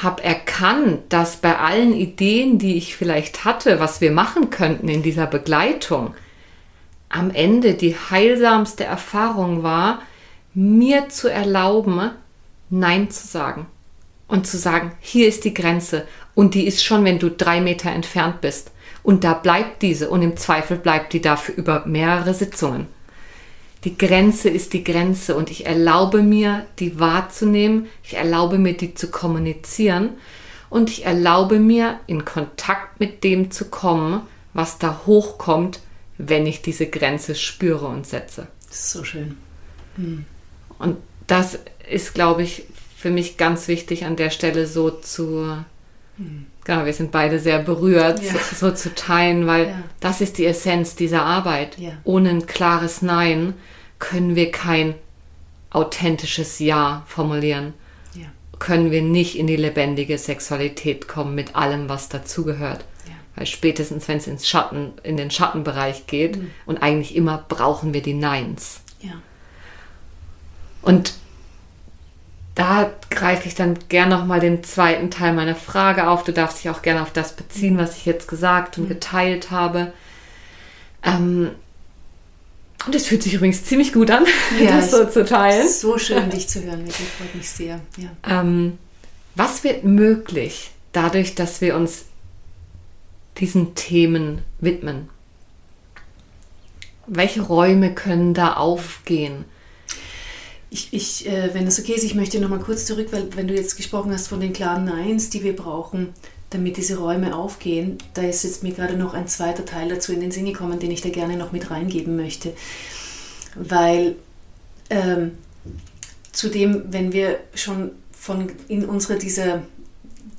habe erkannt, dass bei allen Ideen, die ich vielleicht hatte, was wir machen könnten in dieser Begleitung, am Ende die heilsamste Erfahrung war, mir zu erlauben, Nein zu sagen. Und zu sagen, hier ist die Grenze und die ist schon, wenn du drei Meter entfernt bist. Und da bleibt diese und im Zweifel bleibt die dafür über mehrere Sitzungen. Die Grenze ist die Grenze und ich erlaube mir, die wahrzunehmen, ich erlaube mir, die zu kommunizieren und ich erlaube mir, in Kontakt mit dem zu kommen, was da hochkommt, wenn ich diese Grenze spüre und setze. Das ist so schön. Hm. Und das ist, glaube ich, für mich ganz wichtig an der Stelle so zu, genau, wir sind beide sehr berührt, ja. so, so, zu teilen, weil ja. das ist die Essenz dieser Arbeit. Ja. Ohne ein klares Nein können wir kein authentisches Ja formulieren. Können wir nicht in die lebendige Sexualität kommen mit allem, was dazugehört. Weil spätestens, wenn es ins Schatten, in den Schattenbereich geht, mhm. und eigentlich immer brauchen wir die Neins. Und da greife ich dann gerne nochmal den zweiten Teil meiner Frage auf. Du darfst dich auch gerne auf das beziehen, was ich jetzt gesagt und mhm. geteilt habe. Ähm, und es fühlt sich übrigens ziemlich gut an, ja, das so zu teilen. So schön, dich zu hören, wirklich freut mich sehr. Ja. Ähm, was wird möglich dadurch, dass wir uns diesen Themen widmen? Welche Räume können da aufgehen? Ich, ich äh, wenn es okay ist, ich möchte noch mal kurz zurück, weil wenn du jetzt gesprochen hast von den klaren Neins, die wir brauchen, damit diese Räume aufgehen, da ist jetzt mir gerade noch ein zweiter Teil dazu in den Sinn gekommen, den ich da gerne noch mit reingeben möchte. Weil ähm, zudem, wenn wir schon von in unserer dieser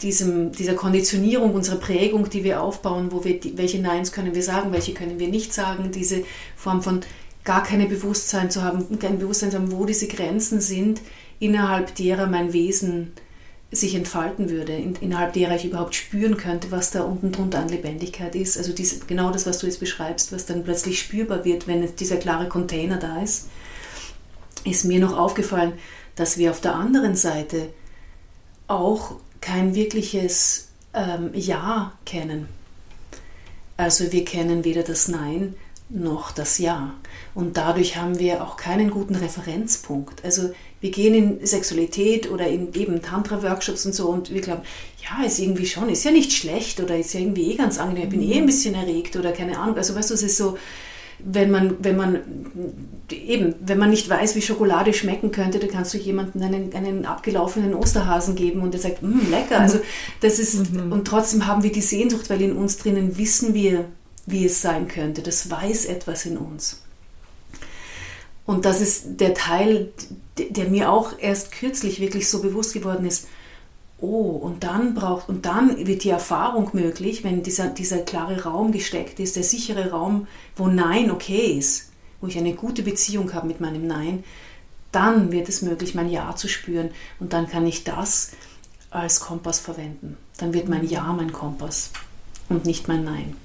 diesem, dieser Konditionierung, unserer Prägung, die wir aufbauen, wo wir welche Neins können wir sagen, welche können wir nicht sagen, diese Form von gar keine Bewusstsein zu haben, kein Bewusstsein zu haben, wo diese Grenzen sind, innerhalb derer mein Wesen sich entfalten würde, in, innerhalb derer ich überhaupt spüren könnte, was da unten drunter an Lebendigkeit ist. Also diese, genau das, was du jetzt beschreibst, was dann plötzlich spürbar wird, wenn dieser klare Container da ist, ist mir noch aufgefallen, dass wir auf der anderen Seite auch kein wirkliches ähm, Ja kennen. Also wir kennen weder das Nein noch das Ja. Und dadurch haben wir auch keinen guten Referenzpunkt. Also wir gehen in Sexualität oder in eben Tantra-Workshops und so und wir glauben, ja, ist irgendwie schon, ist ja nicht schlecht oder ist ja irgendwie eh ganz angenehm, ich bin eh ein bisschen erregt oder keine Ahnung. Also weißt du, es ist so, wenn man, wenn man eben, wenn man nicht weiß, wie Schokolade schmecken könnte, dann kannst du jemandem einen, einen abgelaufenen Osterhasen geben und der sagt, mm, lecker. Also das ist, mhm. und trotzdem haben wir die Sehnsucht, weil in uns drinnen wissen wir, wie es sein könnte. Das weiß etwas in uns. Und das ist der Teil, der mir auch erst kürzlich wirklich so bewusst geworden ist. Oh, und dann braucht, und dann wird die Erfahrung möglich, wenn dieser, dieser klare Raum gesteckt ist, der sichere Raum, wo Nein okay ist, wo ich eine gute Beziehung habe mit meinem Nein, dann wird es möglich, mein Ja zu spüren. Und dann kann ich das als Kompass verwenden. Dann wird mein Ja mein Kompass und nicht mein Nein.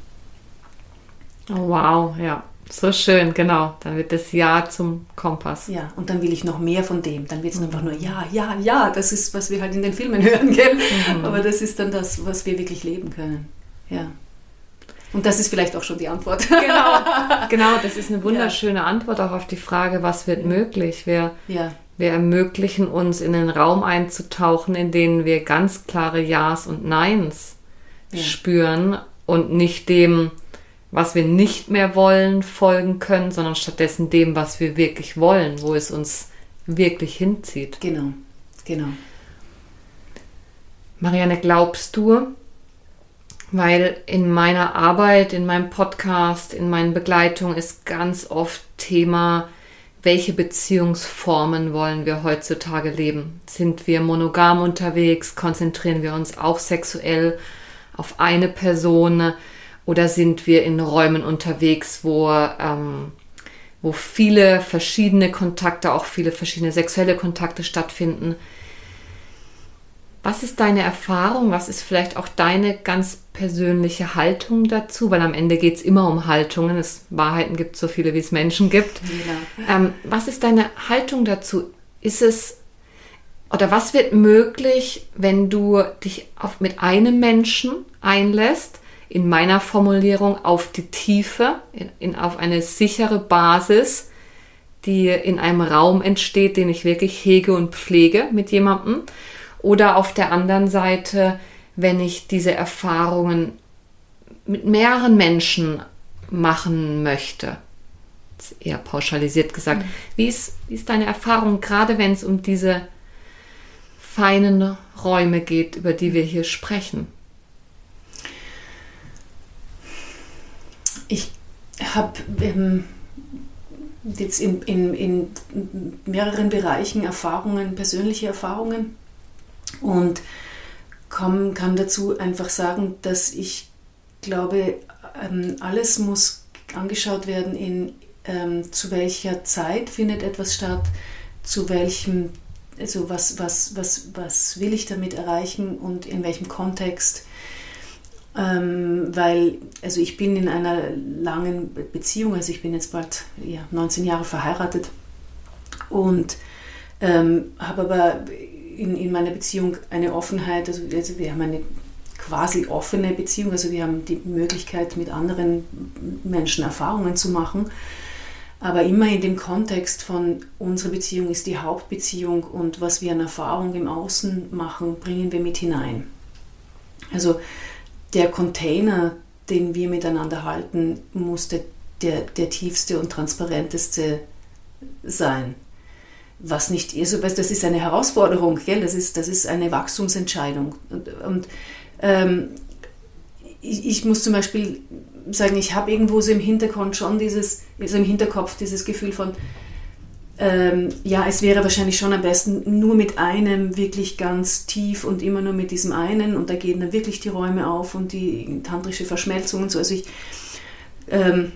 Oh, wow, ja. So schön, genau. Dann wird das Ja zum Kompass. Ja, und dann will ich noch mehr von dem. Dann wird es mhm. einfach nur Ja, ja, ja. Das ist, was wir halt in den Filmen hören, gell? Mhm. Aber das ist dann das, was wir wirklich leben können. Ja. Und das ist vielleicht auch schon die Antwort. Genau, genau das ist eine wunderschöne ja. Antwort auch auf die Frage, was wird möglich. Wir, ja. wir ermöglichen uns, in den Raum einzutauchen, in dem wir ganz klare Ja's und Neins ja. spüren und nicht dem, was wir nicht mehr wollen, folgen können, sondern stattdessen dem, was wir wirklich wollen, wo es uns wirklich hinzieht. Genau, genau. Marianne, glaubst du, weil in meiner Arbeit, in meinem Podcast, in meinen Begleitungen ist ganz oft Thema, welche Beziehungsformen wollen wir heutzutage leben? Sind wir monogam unterwegs? Konzentrieren wir uns auch sexuell auf eine Person? Oder sind wir in Räumen unterwegs, wo, ähm, wo viele verschiedene Kontakte, auch viele verschiedene sexuelle Kontakte stattfinden? Was ist deine Erfahrung? Was ist vielleicht auch deine ganz persönliche Haltung dazu? Weil am Ende geht es immer um Haltungen. Es Wahrheiten gibt so viele, wie es Menschen gibt. Ja. Ähm, was ist deine Haltung dazu? Ist es oder was wird möglich, wenn du dich auf, mit einem Menschen einlässt in meiner Formulierung auf die Tiefe, in, in, auf eine sichere Basis, die in einem Raum entsteht, den ich wirklich hege und pflege mit jemandem. Oder auf der anderen Seite, wenn ich diese Erfahrungen mit mehreren Menschen machen möchte. Eher pauschalisiert gesagt. Mhm. Wie, ist, wie ist deine Erfahrung, gerade wenn es um diese feinen Räume geht, über die wir hier sprechen? Ich habe ähm, jetzt in, in, in mehreren Bereichen Erfahrungen, persönliche Erfahrungen und komm, kann dazu einfach sagen, dass ich glaube, ähm, alles muss angeschaut werden in ähm, zu welcher Zeit findet etwas statt, zu welchem, also was, was, was, was will ich damit erreichen und in welchem Kontext ähm, weil, also ich bin in einer langen Beziehung, also ich bin jetzt bald ja, 19 Jahre verheiratet und ähm, habe aber in, in meiner Beziehung eine Offenheit, also, also wir haben eine quasi offene Beziehung, also wir haben die Möglichkeit, mit anderen Menschen Erfahrungen zu machen, aber immer in dem Kontext von unsere Beziehung ist die Hauptbeziehung und was wir an Erfahrung im Außen machen, bringen wir mit hinein. Also der Container, den wir miteinander halten, muss der, der, tiefste und transparenteste sein. Was nicht ist, das ist eine Herausforderung, gell? Das, ist, das ist eine Wachstumsentscheidung. Und, und ähm, ich, ich, muss zum Beispiel sagen, ich habe irgendwo so im Hintergrund schon dieses, also im Hinterkopf dieses Gefühl von, ähm, ja, es wäre wahrscheinlich schon am besten nur mit einem wirklich ganz tief und immer nur mit diesem einen und da gehen dann wirklich die Räume auf und die tantrische Verschmelzung und so. Also ich, ähm,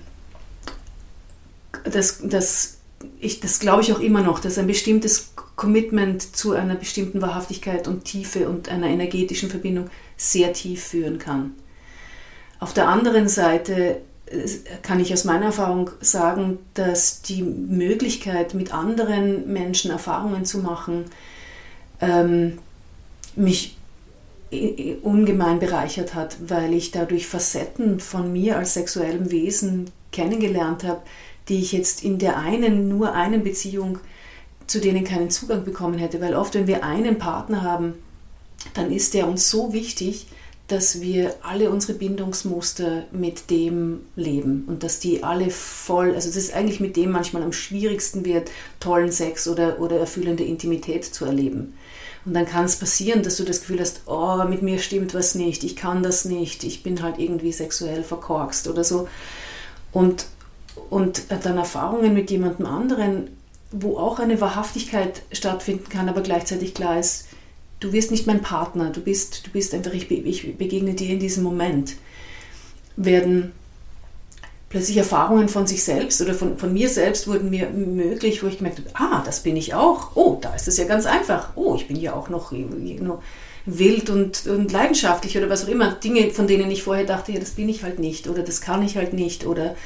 das, das, ich, das glaube ich auch immer noch, dass ein bestimmtes Commitment zu einer bestimmten Wahrhaftigkeit und Tiefe und einer energetischen Verbindung sehr tief führen kann. Auf der anderen Seite kann ich aus meiner Erfahrung sagen, dass die Möglichkeit, mit anderen Menschen Erfahrungen zu machen, ähm, mich ungemein bereichert hat, weil ich dadurch Facetten von mir als sexuellem Wesen kennengelernt habe, die ich jetzt in der einen, nur einen Beziehung, zu denen keinen Zugang bekommen hätte. Weil oft, wenn wir einen Partner haben, dann ist der uns so wichtig, dass wir alle unsere Bindungsmuster mit dem leben und dass die alle voll, also das ist eigentlich mit dem manchmal am schwierigsten wird, tollen Sex oder, oder erfüllende Intimität zu erleben. Und dann kann es passieren, dass du das Gefühl hast, oh, mit mir stimmt was nicht, ich kann das nicht, ich bin halt irgendwie sexuell verkorkst oder so. Und, und dann Erfahrungen mit jemandem anderen, wo auch eine Wahrhaftigkeit stattfinden kann, aber gleichzeitig klar ist, du wirst nicht mein Partner, du bist, du bist einfach, ich, ich begegne dir in diesem Moment, werden plötzlich Erfahrungen von sich selbst oder von, von mir selbst wurden mir möglich, wo ich gemerkt habe, ah, das bin ich auch. Oh, da ist es ja ganz einfach. Oh, ich bin ja auch noch, noch wild und, und leidenschaftlich oder was auch immer. Dinge, von denen ich vorher dachte, ja, das bin ich halt nicht oder das kann ich halt nicht oder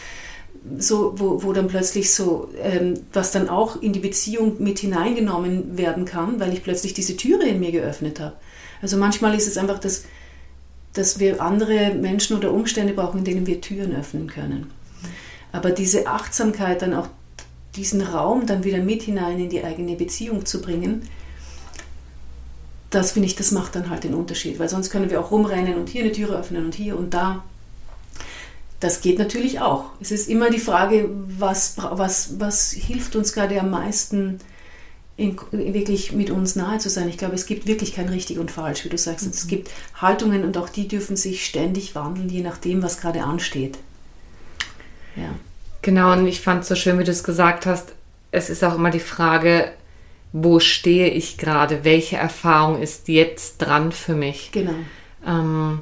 so, wo, wo dann plötzlich so, ähm, was dann auch in die Beziehung mit hineingenommen werden kann, weil ich plötzlich diese Türe in mir geöffnet habe. Also manchmal ist es einfach, dass, dass wir andere Menschen oder Umstände brauchen, in denen wir Türen öffnen können. Aber diese Achtsamkeit, dann auch diesen Raum dann wieder mit hinein in die eigene Beziehung zu bringen, das finde ich, das macht dann halt den Unterschied, weil sonst können wir auch rumrennen und hier eine Türe öffnen und hier und da das geht natürlich auch. Es ist immer die Frage, was, was, was hilft uns gerade am meisten, in, wirklich mit uns nahe zu sein. Ich glaube, es gibt wirklich kein richtig und falsch, wie du sagst. Mhm. Es gibt Haltungen und auch die dürfen sich ständig wandeln, je nachdem, was gerade ansteht. Ja. Genau, und ich fand es so schön, wie du es gesagt hast. Es ist auch immer die Frage, wo stehe ich gerade? Welche Erfahrung ist jetzt dran für mich? Genau. Ähm,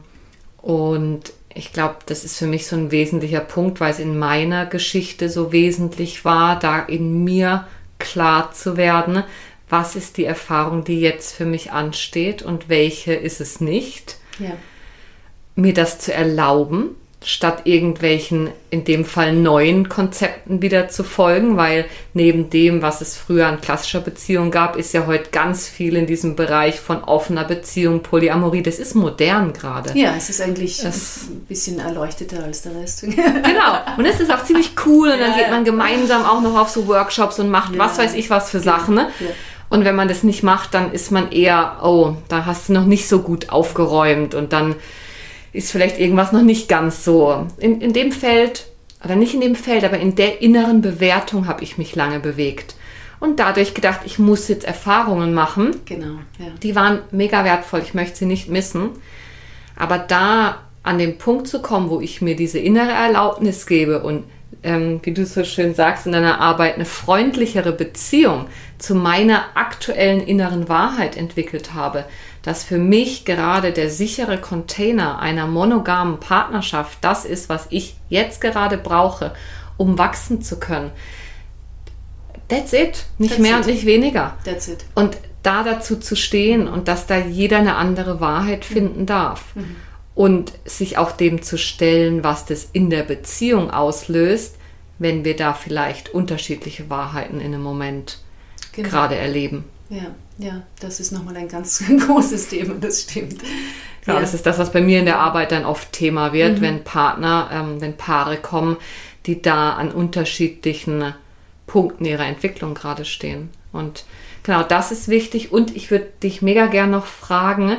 und ich glaube, das ist für mich so ein wesentlicher Punkt, weil es in meiner Geschichte so wesentlich war, da in mir klar zu werden, was ist die Erfahrung, die jetzt für mich ansteht und welche ist es nicht. Ja. Mir das zu erlauben, statt irgendwelchen, in dem Fall neuen Konzepten wieder zu folgen, weil neben dem, was es früher an klassischer Beziehung gab, ist ja heute ganz viel in diesem Bereich von offener Beziehung, Polyamorie. Das ist modern gerade. Ja, es ist eigentlich das, ein bisschen erleuchteter als der Rest. genau. Und es ist auch ziemlich cool und dann ja, geht man gemeinsam auch noch auf so Workshops und macht ja. was weiß ich was für Sachen. Ne? Ja. Und wenn man das nicht macht, dann ist man eher, oh, da hast du noch nicht so gut aufgeräumt und dann ist vielleicht irgendwas noch nicht ganz so. In, in dem Feld, oder nicht in dem Feld, aber in der inneren Bewertung habe ich mich lange bewegt. Und dadurch gedacht, ich muss jetzt Erfahrungen machen. Genau. Ja. Die waren mega wertvoll, ich möchte sie nicht missen. Aber da an den Punkt zu kommen, wo ich mir diese innere Erlaubnis gebe und ähm, wie du so schön sagst, in deiner Arbeit eine freundlichere Beziehung zu meiner aktuellen inneren Wahrheit entwickelt habe, dass für mich gerade der sichere Container einer monogamen Partnerschaft das ist, was ich jetzt gerade brauche, um wachsen zu können. That's it. Nicht That's mehr it. und nicht weniger. That's it. Und da dazu zu stehen und dass da jeder eine andere Wahrheit mhm. finden darf. Mhm. Und sich auch dem zu stellen, was das in der Beziehung auslöst, wenn wir da vielleicht unterschiedliche Wahrheiten in einem Moment genau. gerade erleben. Ja, ja, das ist nochmal ein ganz großes Thema, das stimmt. Genau, ja. das ist das, was bei mir in der Arbeit dann oft Thema wird, mhm. wenn Partner, ähm, wenn Paare kommen, die da an unterschiedlichen Punkten ihrer Entwicklung gerade stehen. Und genau das ist wichtig. Und ich würde dich mega gern noch fragen,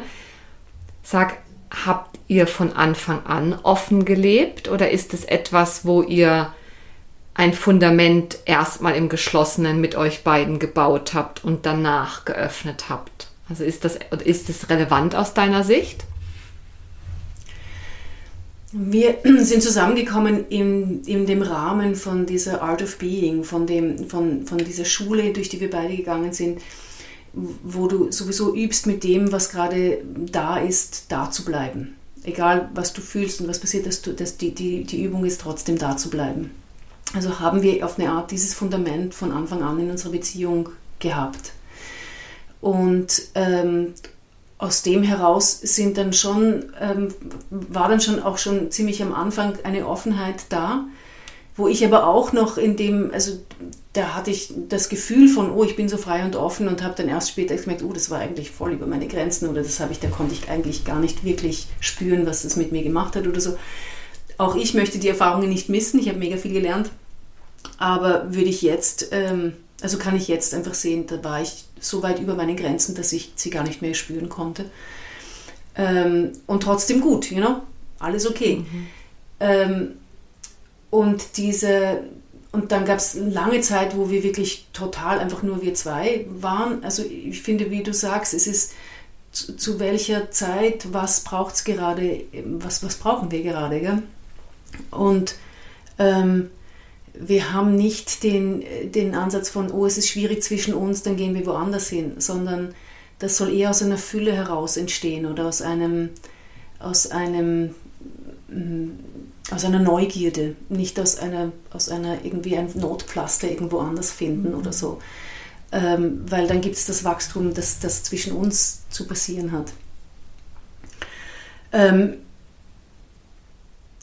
sag, habt ihr von Anfang an offen gelebt oder ist es etwas, wo ihr ein Fundament erstmal im Geschlossenen mit euch beiden gebaut habt und danach geöffnet habt? Also ist das, ist das relevant aus deiner Sicht? Wir sind zusammengekommen in, in dem Rahmen von dieser Art of Being, von, dem, von, von dieser Schule, durch die wir beide gegangen sind, wo du sowieso übst, mit dem, was gerade da ist, da zu bleiben. Egal, was du fühlst und was passiert, dass du, dass die, die, die Übung ist, trotzdem da zu bleiben. Also haben wir auf eine Art dieses Fundament von Anfang an in unserer Beziehung gehabt. Und ähm, aus dem heraus sind dann schon, ähm, war dann schon auch schon ziemlich am Anfang eine Offenheit da, wo ich aber auch noch in dem, also da hatte ich das Gefühl von, oh, ich bin so frei und offen und habe dann erst später gemerkt, oh, das war eigentlich voll über meine Grenzen oder das habe ich, da konnte ich eigentlich gar nicht wirklich spüren, was das mit mir gemacht hat oder so. Auch ich möchte die Erfahrungen nicht missen, ich habe mega viel gelernt, aber würde ich jetzt, ähm, also kann ich jetzt einfach sehen, da war ich so weit über meine Grenzen, dass ich sie gar nicht mehr spüren konnte. Ähm, und trotzdem gut, you know? alles okay. Mhm. Ähm, und diese, und dann gab es eine lange Zeit, wo wir wirklich total einfach nur wir zwei waren. Also ich finde, wie du sagst, es ist zu, zu welcher Zeit, was braucht es gerade, was, was brauchen wir gerade. Gell? Und ähm, wir haben nicht den, den Ansatz von, oh, es ist schwierig zwischen uns, dann gehen wir woanders hin, sondern das soll eher aus einer Fülle heraus entstehen oder aus einem, aus einem, mm, aus einer Neugierde, nicht aus einer, aus einer irgendwie ein Notpflaster irgendwo anders finden mhm. oder so. Ähm, weil dann gibt es das Wachstum, das, das zwischen uns zu passieren hat. Ähm,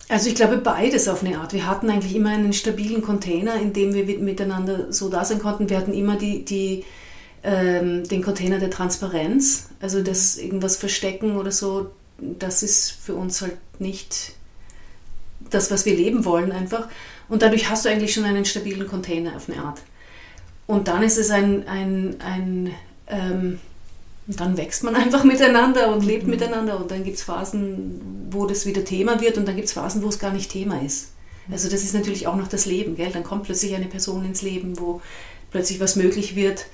also ich glaube beides auf eine Art. Wir hatten eigentlich immer einen stabilen Container, in dem wir miteinander so da sein konnten. Wir hatten immer die, die, ähm, den Container der Transparenz. Also das irgendwas verstecken oder so, das ist für uns halt nicht das, was wir leben wollen einfach. Und dadurch hast du eigentlich schon einen stabilen Container auf eine Art. Und dann ist es ein, ein, ein ähm, und dann wächst man einfach miteinander und lebt mhm. miteinander und dann gibt es Phasen, wo das wieder Thema wird und dann gibt es Phasen, wo es gar nicht Thema ist. Also das ist natürlich auch noch das Leben, gell? Dann kommt plötzlich eine Person ins Leben, wo plötzlich was möglich wird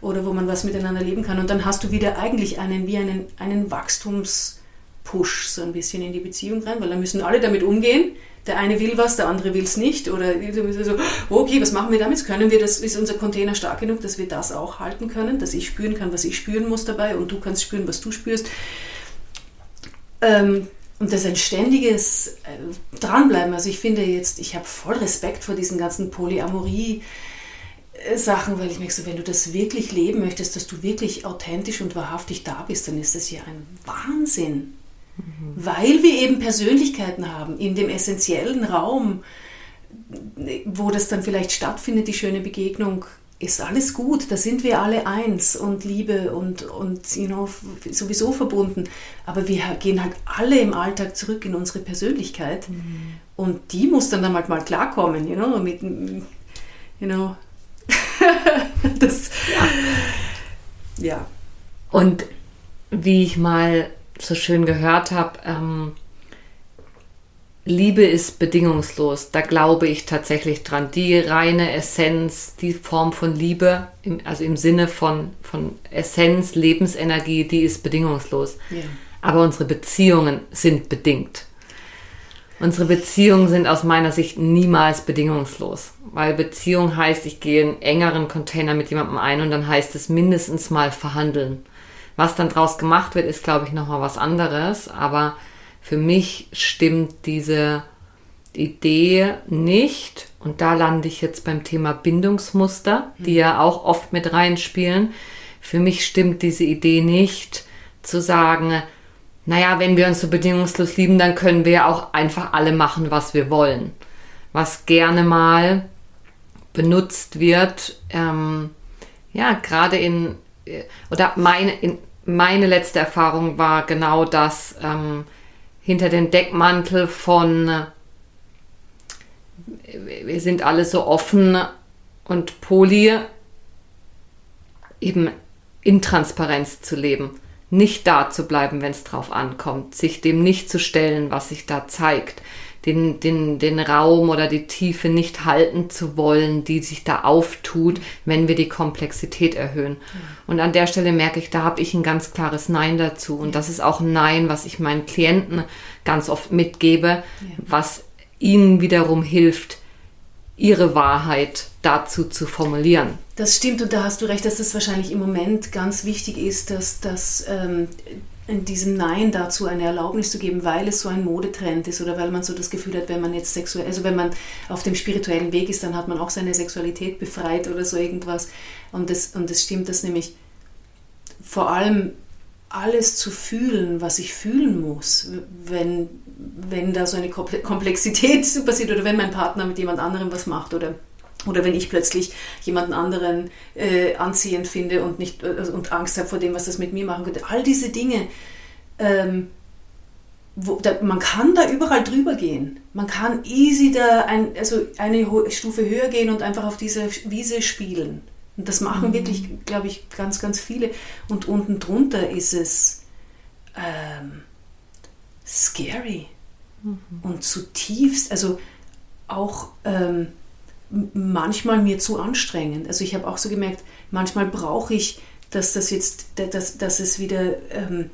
oder wo man was miteinander leben kann und dann hast du wieder eigentlich einen, wie einen, einen Wachstumspush so ein bisschen in die Beziehung rein, weil dann müssen alle damit umgehen, der eine will was, der andere will es nicht. Oder so, okay, was machen wir damit? Können wir das, ist unser Container stark genug, dass wir das auch halten können, dass ich spüren kann, was ich spüren muss dabei und du kannst spüren, was du spürst. Ähm, und das ist ein ständiges äh, Dranbleiben. Also ich finde jetzt, ich habe voll Respekt vor diesen ganzen Polyamorie. Sachen, weil ich merke, so, wenn du das wirklich leben möchtest, dass du wirklich authentisch und wahrhaftig da bist, dann ist das ja ein Wahnsinn. Weil wir eben Persönlichkeiten haben in dem essentiellen Raum, wo das dann vielleicht stattfindet, die schöne Begegnung, ist alles gut, da sind wir alle eins und Liebe und, und you know, sowieso verbunden. Aber wir gehen halt alle im Alltag zurück in unsere Persönlichkeit mhm. und die muss dann, dann halt mal klarkommen, you know, mit, you know, das, ja. ja. Und wie ich mal so schön gehört habe, ähm, Liebe ist bedingungslos. Da glaube ich tatsächlich dran. Die reine Essenz, die Form von Liebe, im, also im Sinne von, von Essenz, Lebensenergie, die ist bedingungslos. Ja. Aber unsere Beziehungen sind bedingt. Unsere Beziehungen sind aus meiner Sicht niemals bedingungslos. Weil Beziehung heißt, ich gehe in engeren Container mit jemandem ein und dann heißt es mindestens mal verhandeln. Was dann draus gemacht wird, ist, glaube ich, nochmal was anderes. Aber für mich stimmt diese Idee nicht, und da lande ich jetzt beim Thema Bindungsmuster, die ja auch oft mit reinspielen. Für mich stimmt diese Idee nicht, zu sagen, naja, wenn wir uns so bedingungslos lieben, dann können wir ja auch einfach alle machen, was wir wollen. Was gerne mal benutzt wird, ähm, ja, gerade in oder meine, meine letzte Erfahrung war genau das, ähm, hinter den Deckmantel von äh, wir sind alle so offen und poly eben in Transparenz zu leben. Nicht da zu bleiben, wenn es drauf ankommt, sich dem nicht zu stellen, was sich da zeigt, den, den, den Raum oder die Tiefe nicht halten zu wollen, die sich da auftut, wenn wir die Komplexität erhöhen. Und an der Stelle merke ich, da habe ich ein ganz klares Nein dazu. Und das ist auch ein Nein, was ich meinen Klienten ganz oft mitgebe, was ihnen wiederum hilft, ihre Wahrheit dazu zu formulieren. Das stimmt und da hast du recht, dass das wahrscheinlich im Moment ganz wichtig ist, dass, dass ähm, in diesem Nein dazu eine Erlaubnis zu geben, weil es so ein Modetrend ist oder weil man so das Gefühl hat, wenn man jetzt sexuell, also wenn man auf dem spirituellen Weg ist, dann hat man auch seine Sexualität befreit oder so irgendwas. Und es und das stimmt, dass nämlich vor allem alles zu fühlen, was ich fühlen muss, wenn, wenn da so eine Komplexität passiert oder wenn mein Partner mit jemand anderem was macht oder, oder wenn ich plötzlich jemanden anderen äh, anziehend finde und, nicht, äh, und Angst habe vor dem, was das mit mir machen könnte. All diese Dinge, ähm, wo, da, man kann da überall drüber gehen. Man kann easy da ein, also eine Stufe höher gehen und einfach auf dieser Wiese spielen. Und das machen mhm. wirklich, glaube ich, ganz, ganz viele. Und unten drunter ist es ähm, scary mhm. und zutiefst, also auch ähm, manchmal mir zu anstrengend. Also ich habe auch so gemerkt, manchmal brauche ich, dass das jetzt, dass, dass es wieder, ähm,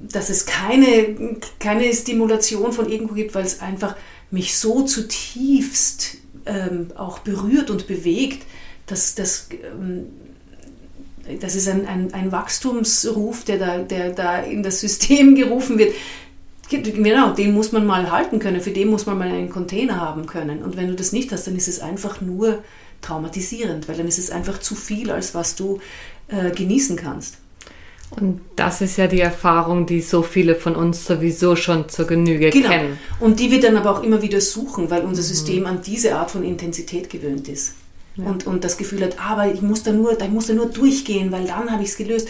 dass es keine, keine Stimulation von irgendwo gibt, weil es einfach mich so zutiefst ähm, auch berührt und bewegt, dass das ähm, das ist ein, ein, ein Wachstumsruf, der da, der da in das System gerufen wird. Genau, den muss man mal halten können, für den muss man mal einen Container haben können. Und wenn du das nicht hast, dann ist es einfach nur traumatisierend, weil dann ist es einfach zu viel, als was du äh, genießen kannst. Und das ist ja die Erfahrung, die so viele von uns sowieso schon zur Genüge genau. kennen. Und die wir dann aber auch immer wieder suchen, weil unser mhm. System an diese Art von Intensität gewöhnt ist ja. und, und das Gefühl hat, aber ich muss da nur, ich muss da nur durchgehen, weil dann habe ich es gelöst.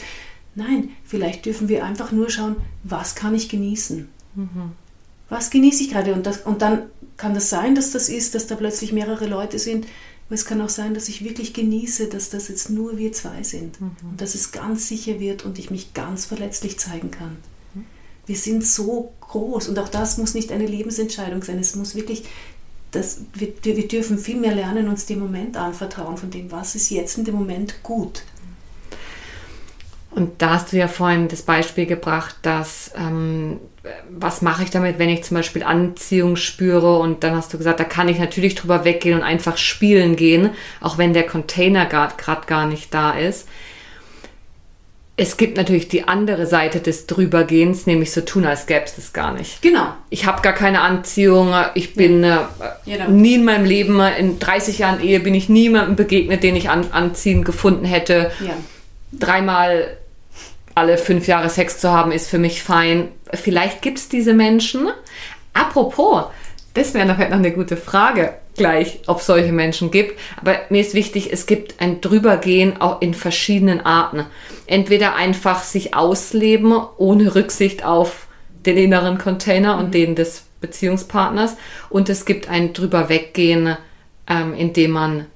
Nein, vielleicht dürfen wir einfach nur schauen, was kann ich genießen? Mhm. Was genieße ich gerade? Und, das, und dann kann das sein, dass das ist, dass da plötzlich mehrere Leute sind. Aber es kann auch sein, dass ich wirklich genieße, dass das jetzt nur wir zwei sind. Mhm. Und dass es ganz sicher wird und ich mich ganz verletzlich zeigen kann. Mhm. Wir sind so groß und auch das muss nicht eine Lebensentscheidung sein. Es muss wirklich das, wir, wir dürfen viel mehr lernen, uns dem Moment anvertrauen, von dem, was ist jetzt in dem Moment gut. Und da hast du ja vorhin das Beispiel gebracht, dass ähm, was mache ich damit, wenn ich zum Beispiel Anziehung spüre und dann hast du gesagt, da kann ich natürlich drüber weggehen und einfach spielen gehen, auch wenn der Container gerade gar nicht da ist es gibt natürlich die andere Seite des Drübergehens, nämlich so tun, als gäbe es das gar nicht. Genau. Ich habe gar keine Anziehung, ich bin ja. äh, genau. nie in meinem Leben, in 30 Jahren Ehe bin ich niemandem begegnet, den ich an, anziehend gefunden hätte. Ja. Dreimal alle fünf Jahre Sex zu haben, ist für mich fein. Vielleicht gibt es diese Menschen. Apropos, das wäre noch eine gute Frage gleich, ob es solche Menschen gibt. Aber mir ist wichtig, es gibt ein Drübergehen auch in verschiedenen Arten. Entweder einfach sich ausleben ohne Rücksicht auf den inneren Container und mhm. den des Beziehungspartners. Und es gibt ein Drüberweggehen, ähm, in dem man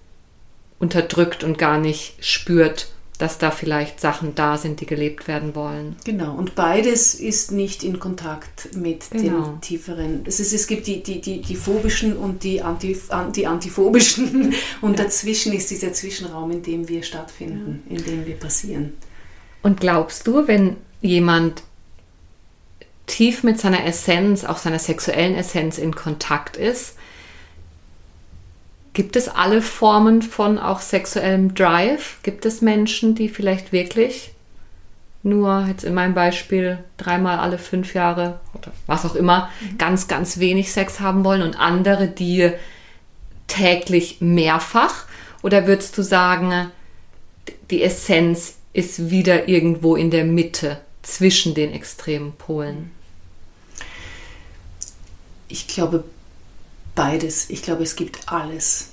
unterdrückt und gar nicht spürt, dass da vielleicht Sachen da sind, die gelebt werden wollen. Genau, und beides ist nicht in Kontakt mit genau. dem tieferen. Es, ist, es gibt die, die, die, die phobischen und die, Anti, die antiphobischen und ja. dazwischen ist dieser Zwischenraum, in dem wir stattfinden, ja. in dem wir passieren. Und glaubst du, wenn jemand tief mit seiner Essenz, auch seiner sexuellen Essenz in Kontakt ist, Gibt es alle Formen von auch sexuellem Drive? Gibt es Menschen, die vielleicht wirklich nur jetzt in meinem Beispiel dreimal alle fünf Jahre oder was auch immer mhm. ganz, ganz wenig Sex haben wollen und andere, die täglich mehrfach? Oder würdest du sagen, die Essenz ist wieder irgendwo in der Mitte zwischen den extremen Polen? Ich glaube beides. Ich glaube, es gibt alles.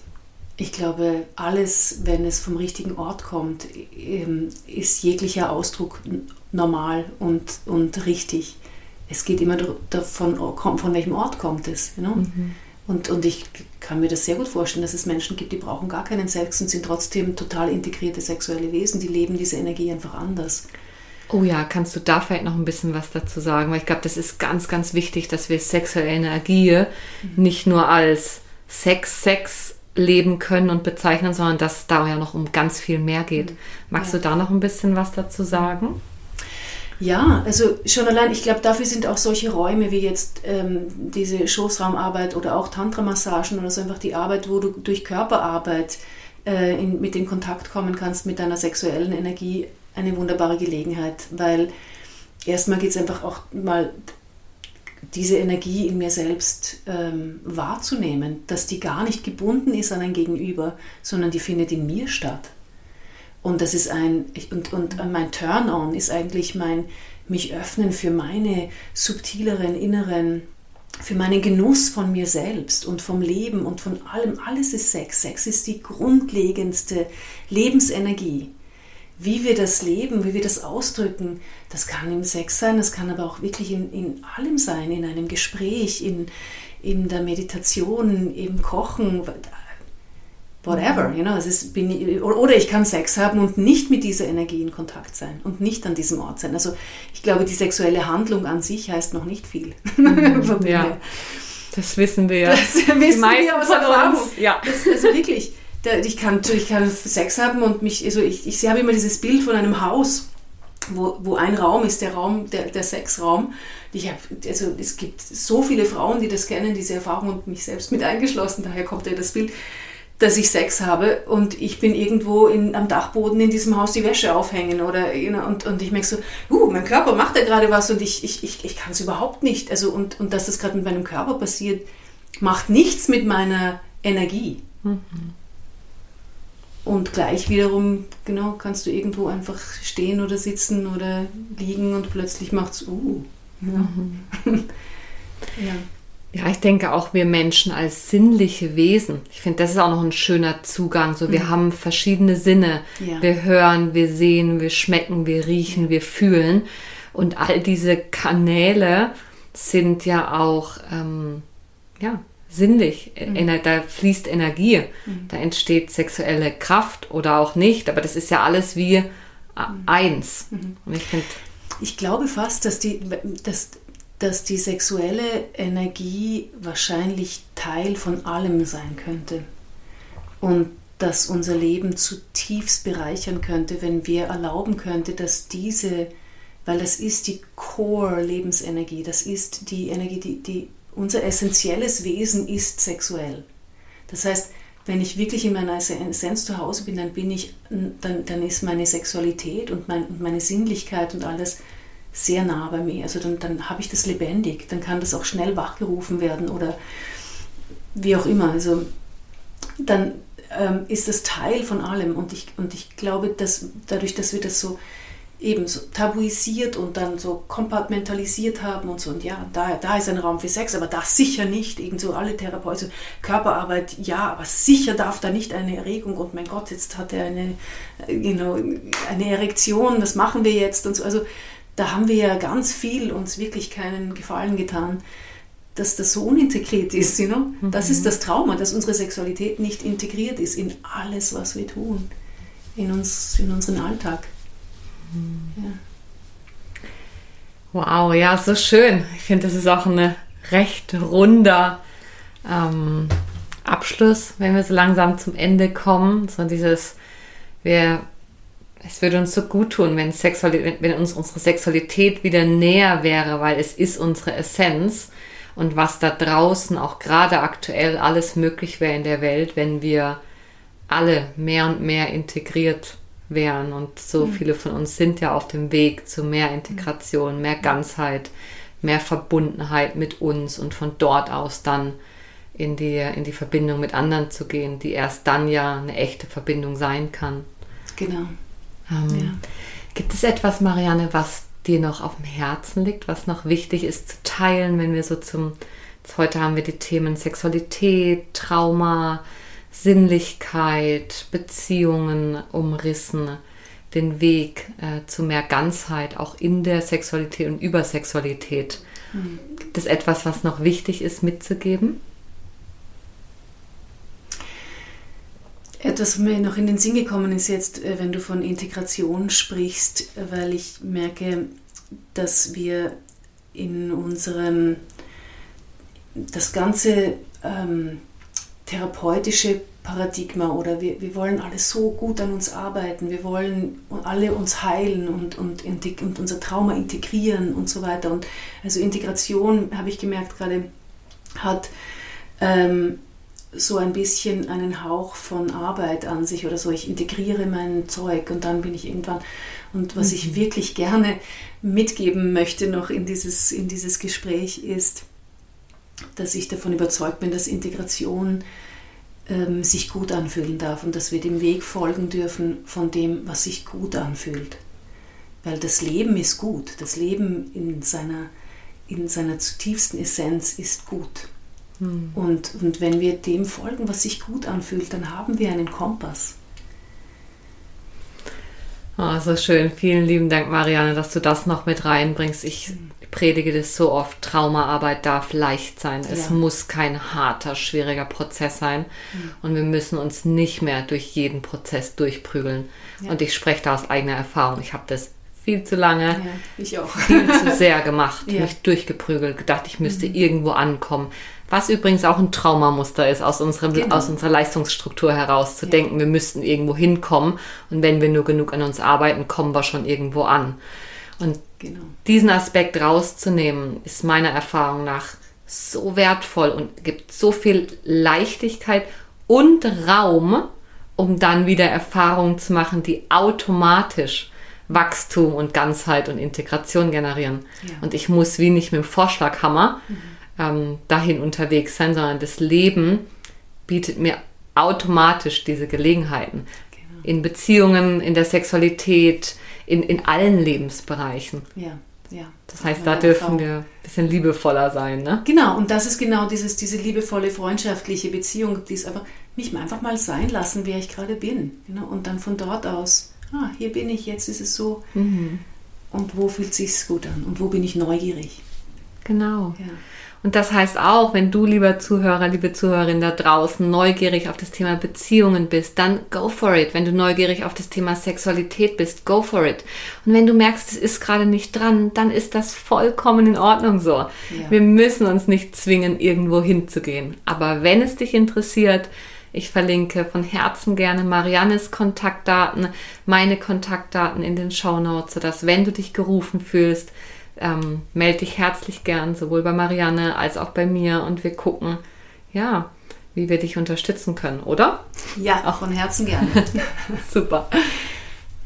ich glaube, alles, wenn es vom richtigen Ort kommt, ähm, ist jeglicher Ausdruck normal und, und richtig. Es geht immer davon, von welchem Ort kommt es. You know? mhm. und, und ich kann mir das sehr gut vorstellen, dass es Menschen gibt, die brauchen gar keinen Sex und sind trotzdem total integrierte sexuelle Wesen. Die leben diese Energie einfach anders. Oh ja, kannst du da vielleicht noch ein bisschen was dazu sagen? Weil ich glaube, das ist ganz, ganz wichtig, dass wir sexuelle Energie mhm. nicht nur als Sex, Sex leben können und bezeichnen, sondern dass es da ja noch um ganz viel mehr geht. Mhm. Magst ja. du da noch ein bisschen was dazu sagen? Ja, also schon allein, ich glaube, dafür sind auch solche Räume wie jetzt ähm, diese Schoßraumarbeit oder auch Tantra-Massagen oder so einfach die Arbeit, wo du durch Körperarbeit äh, in, mit in Kontakt kommen kannst mit deiner sexuellen Energie, eine wunderbare Gelegenheit, weil erstmal geht es einfach auch mal diese Energie in mir selbst ähm, wahrzunehmen, dass die gar nicht gebunden ist an ein Gegenüber, sondern die findet in mir statt. Und das ist ein, und, und mein Turn-on ist eigentlich mein mich öffnen für meine subtileren inneren, für meinen Genuss von mir selbst und vom Leben und von allem. Alles ist Sex. Sex ist die grundlegendste Lebensenergie wie wir das leben, wie wir das ausdrücken, das kann im Sex sein, das kann aber auch wirklich in, in allem sein, in einem Gespräch, in, in der Meditation, im Kochen, whatever, you know, es ist, ich, oder ich kann Sex haben und nicht mit dieser Energie in Kontakt sein und nicht an diesem Ort sein. Also ich glaube, die sexuelle Handlung an sich heißt noch nicht viel. Mhm, ja, das wissen wir ja. Das wissen wir aus Erfahrung. Ja. Das, also wirklich ich kann, ich kann Sex haben und mich, also ich, ich habe immer dieses Bild von einem Haus, wo, wo ein Raum ist, der Raum, der, der Sexraum. Ich hab, also es gibt so viele Frauen, die das kennen, diese Erfahrung und mich selbst mit eingeschlossen, daher kommt ja das Bild, dass ich Sex habe und ich bin irgendwo in, am Dachboden in diesem Haus die Wäsche aufhängen oder und, und ich merke so, uh, mein Körper macht da gerade was und ich, ich, ich, ich kann es überhaupt nicht. Also und, und dass das gerade mit meinem Körper passiert, macht nichts mit meiner Energie. Mhm. Und gleich wiederum, genau, kannst du irgendwo einfach stehen oder sitzen oder liegen und plötzlich macht es, uh. Ja. Mhm. ja. Ja, ich denke auch wir Menschen als sinnliche Wesen. Ich finde, das ist auch noch ein schöner Zugang. So, wir mhm. haben verschiedene Sinne. Ja. Wir hören, wir sehen, wir schmecken, wir riechen, wir fühlen. Und all diese Kanäle sind ja auch, ähm, ja, sinnlich. Mhm. Da fließt Energie, mhm. da entsteht sexuelle Kraft oder auch nicht, aber das ist ja alles wie mhm. eins. Mhm. Und ich finde. Ich glaube fast, dass die, dass, dass die sexuelle Energie wahrscheinlich Teil von allem sein könnte. Und dass unser Leben zutiefst bereichern könnte, wenn wir erlauben könnte, dass diese, weil das ist die Core-Lebensenergie, das ist die Energie, die, die unser essentielles Wesen ist sexuell. Das heißt, wenn ich wirklich in meiner Essenz zu Hause bin, dann bin ich, dann, dann ist meine Sexualität und, mein, und meine Sinnlichkeit und alles sehr nah bei mir. Also dann, dann habe ich das lebendig, dann kann das auch schnell wachgerufen werden oder wie auch immer. Also dann ähm, ist das Teil von allem und ich, und ich glaube, dass dadurch, dass wir das so eben so tabuisiert und dann so kompartmentalisiert haben und so. Und ja, da, da ist ein Raum für Sex, aber das sicher nicht. Irgend so alle Therapeuten, Körperarbeit, ja, aber sicher darf da nicht eine Erregung und mein Gott, jetzt hat er eine, you know, eine Erektion, was machen wir jetzt und so. Also da haben wir ja ganz viel uns wirklich keinen Gefallen getan, dass das so unintegriert ist. You know? Das mhm. ist das Trauma, dass unsere Sexualität nicht integriert ist in alles, was wir tun, in, uns, in unseren Alltag. Ja. Wow, ja, so schön. Ich finde, das ist auch ein recht runder ähm, Abschluss, wenn wir so langsam zum Ende kommen. So dieses, wir, es würde uns so gut tun, wenn, Sexualität, wenn uns unsere Sexualität wieder näher wäre, weil es ist unsere Essenz und was da draußen auch gerade aktuell alles möglich wäre in der Welt, wenn wir alle mehr und mehr integriert wären. Und so mhm. viele von uns sind ja auf dem Weg zu mehr Integration, mehr Ganzheit, mehr Verbundenheit mit uns und von dort aus dann in die, in die Verbindung mit anderen zu gehen, die erst dann ja eine echte Verbindung sein kann. Genau. Ähm, ja. Gibt es etwas, Marianne, was dir noch auf dem Herzen liegt, was noch wichtig ist zu teilen, wenn wir so zum, heute haben wir die Themen Sexualität, Trauma, Sinnlichkeit, Beziehungen umrissen, den Weg äh, zu mehr Ganzheit, auch in der Sexualität und über Sexualität. Mhm. Gibt es etwas, was noch wichtig ist mitzugeben? Etwas, was mir noch in den Sinn gekommen ist jetzt, äh, wenn du von Integration sprichst, weil ich merke, dass wir in unserem, das ganze ähm, therapeutische Paradigma oder wir, wir wollen alle so gut an uns arbeiten, wir wollen alle uns heilen und, und, und unser Trauma integrieren und so weiter. Und also Integration, habe ich gemerkt, gerade hat ähm, so ein bisschen einen Hauch von Arbeit an sich oder so. Ich integriere mein Zeug und dann bin ich irgendwann. Und was mhm. ich wirklich gerne mitgeben möchte noch in dieses, in dieses Gespräch ist, dass ich davon überzeugt bin, dass Integration ähm, sich gut anfühlen darf und dass wir dem Weg folgen dürfen von dem, was sich gut anfühlt. Weil das Leben ist gut. Das Leben in seiner, in seiner zutiefsten Essenz ist gut. Hm. Und, und wenn wir dem folgen, was sich gut anfühlt, dann haben wir einen Kompass. Oh, so schön. Vielen lieben Dank, Marianne, dass du das noch mit reinbringst. Ich predige das so oft. Traumaarbeit darf leicht sein. Es ja. muss kein harter, schwieriger Prozess sein. Mhm. Und wir müssen uns nicht mehr durch jeden Prozess durchprügeln. Ja. Und ich spreche da aus eigener Erfahrung. Ich habe das viel zu lange, ja, ich auch. viel zu sehr gemacht, mich durchgeprügelt, gedacht, ich müsste mhm. irgendwo ankommen. Was übrigens auch ein Traumamuster ist, aus, unserem, genau. aus unserer Leistungsstruktur heraus zu denken, wir müssten irgendwo hinkommen und wenn wir nur genug an uns arbeiten, kommen wir schon irgendwo an. Und genau. diesen Aspekt rauszunehmen, ist meiner Erfahrung nach so wertvoll und gibt so viel Leichtigkeit und Raum, um dann wieder Erfahrungen zu machen, die automatisch Wachstum und Ganzheit und Integration generieren. Ja. Und ich muss wie nicht mit dem Vorschlaghammer mhm ähm, dahin unterwegs sein, sondern das Leben bietet mir automatisch diese Gelegenheiten. Genau. In Beziehungen, in der Sexualität, in, in allen Lebensbereichen. Ja. Ja, das heißt, da dürfen Frau. wir ein bisschen liebevoller sein. Ne? Genau, und das ist genau dieses, diese liebevolle, freundschaftliche Beziehung, die ist einfach, mich einfach mal sein lassen, wer ich gerade bin. Genau, und dann von dort aus, ah, hier bin ich, jetzt ist es so. Mhm. Und wo fühlt es sich gut an? Und wo bin ich neugierig? Genau. Ja. Und das heißt auch, wenn du, lieber Zuhörer, liebe Zuhörerin da draußen, neugierig auf das Thema Beziehungen bist, dann go for it. Wenn du neugierig auf das Thema Sexualität bist, go for it. Und wenn du merkst, es ist gerade nicht dran, dann ist das vollkommen in Ordnung so. Ja. Wir müssen uns nicht zwingen, irgendwo hinzugehen. Aber wenn es dich interessiert, ich verlinke von Herzen gerne Mariannes Kontaktdaten, meine Kontaktdaten in den Show Notes, sodass wenn du dich gerufen fühlst, ähm, melde dich herzlich gern, sowohl bei Marianne als auch bei mir und wir gucken, ja, wie wir dich unterstützen können, oder? Ja, auch von Herzen gerne. Super.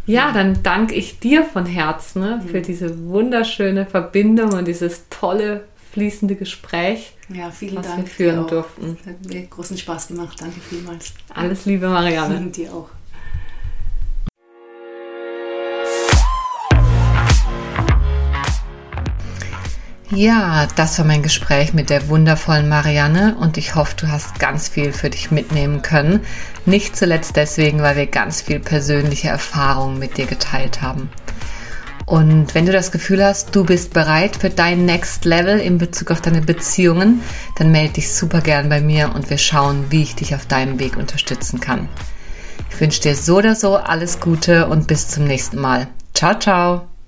Ja, dann danke ich dir von Herzen ne, für diese wunderschöne Verbindung und dieses tolle, fließende Gespräch. Ja, vielen was Dank. wir führen durften. Hat mir großen Spaß gemacht. Danke vielmals. Alles Liebe, Marianne. Und dir auch. Ja, das war mein Gespräch mit der wundervollen Marianne und ich hoffe, du hast ganz viel für dich mitnehmen können. Nicht zuletzt deswegen, weil wir ganz viel persönliche Erfahrungen mit dir geteilt haben. Und wenn du das Gefühl hast, du bist bereit für dein Next Level in Bezug auf deine Beziehungen, dann melde dich super gern bei mir und wir schauen, wie ich dich auf deinem Weg unterstützen kann. Ich wünsche dir so oder so alles Gute und bis zum nächsten Mal. Ciao, ciao!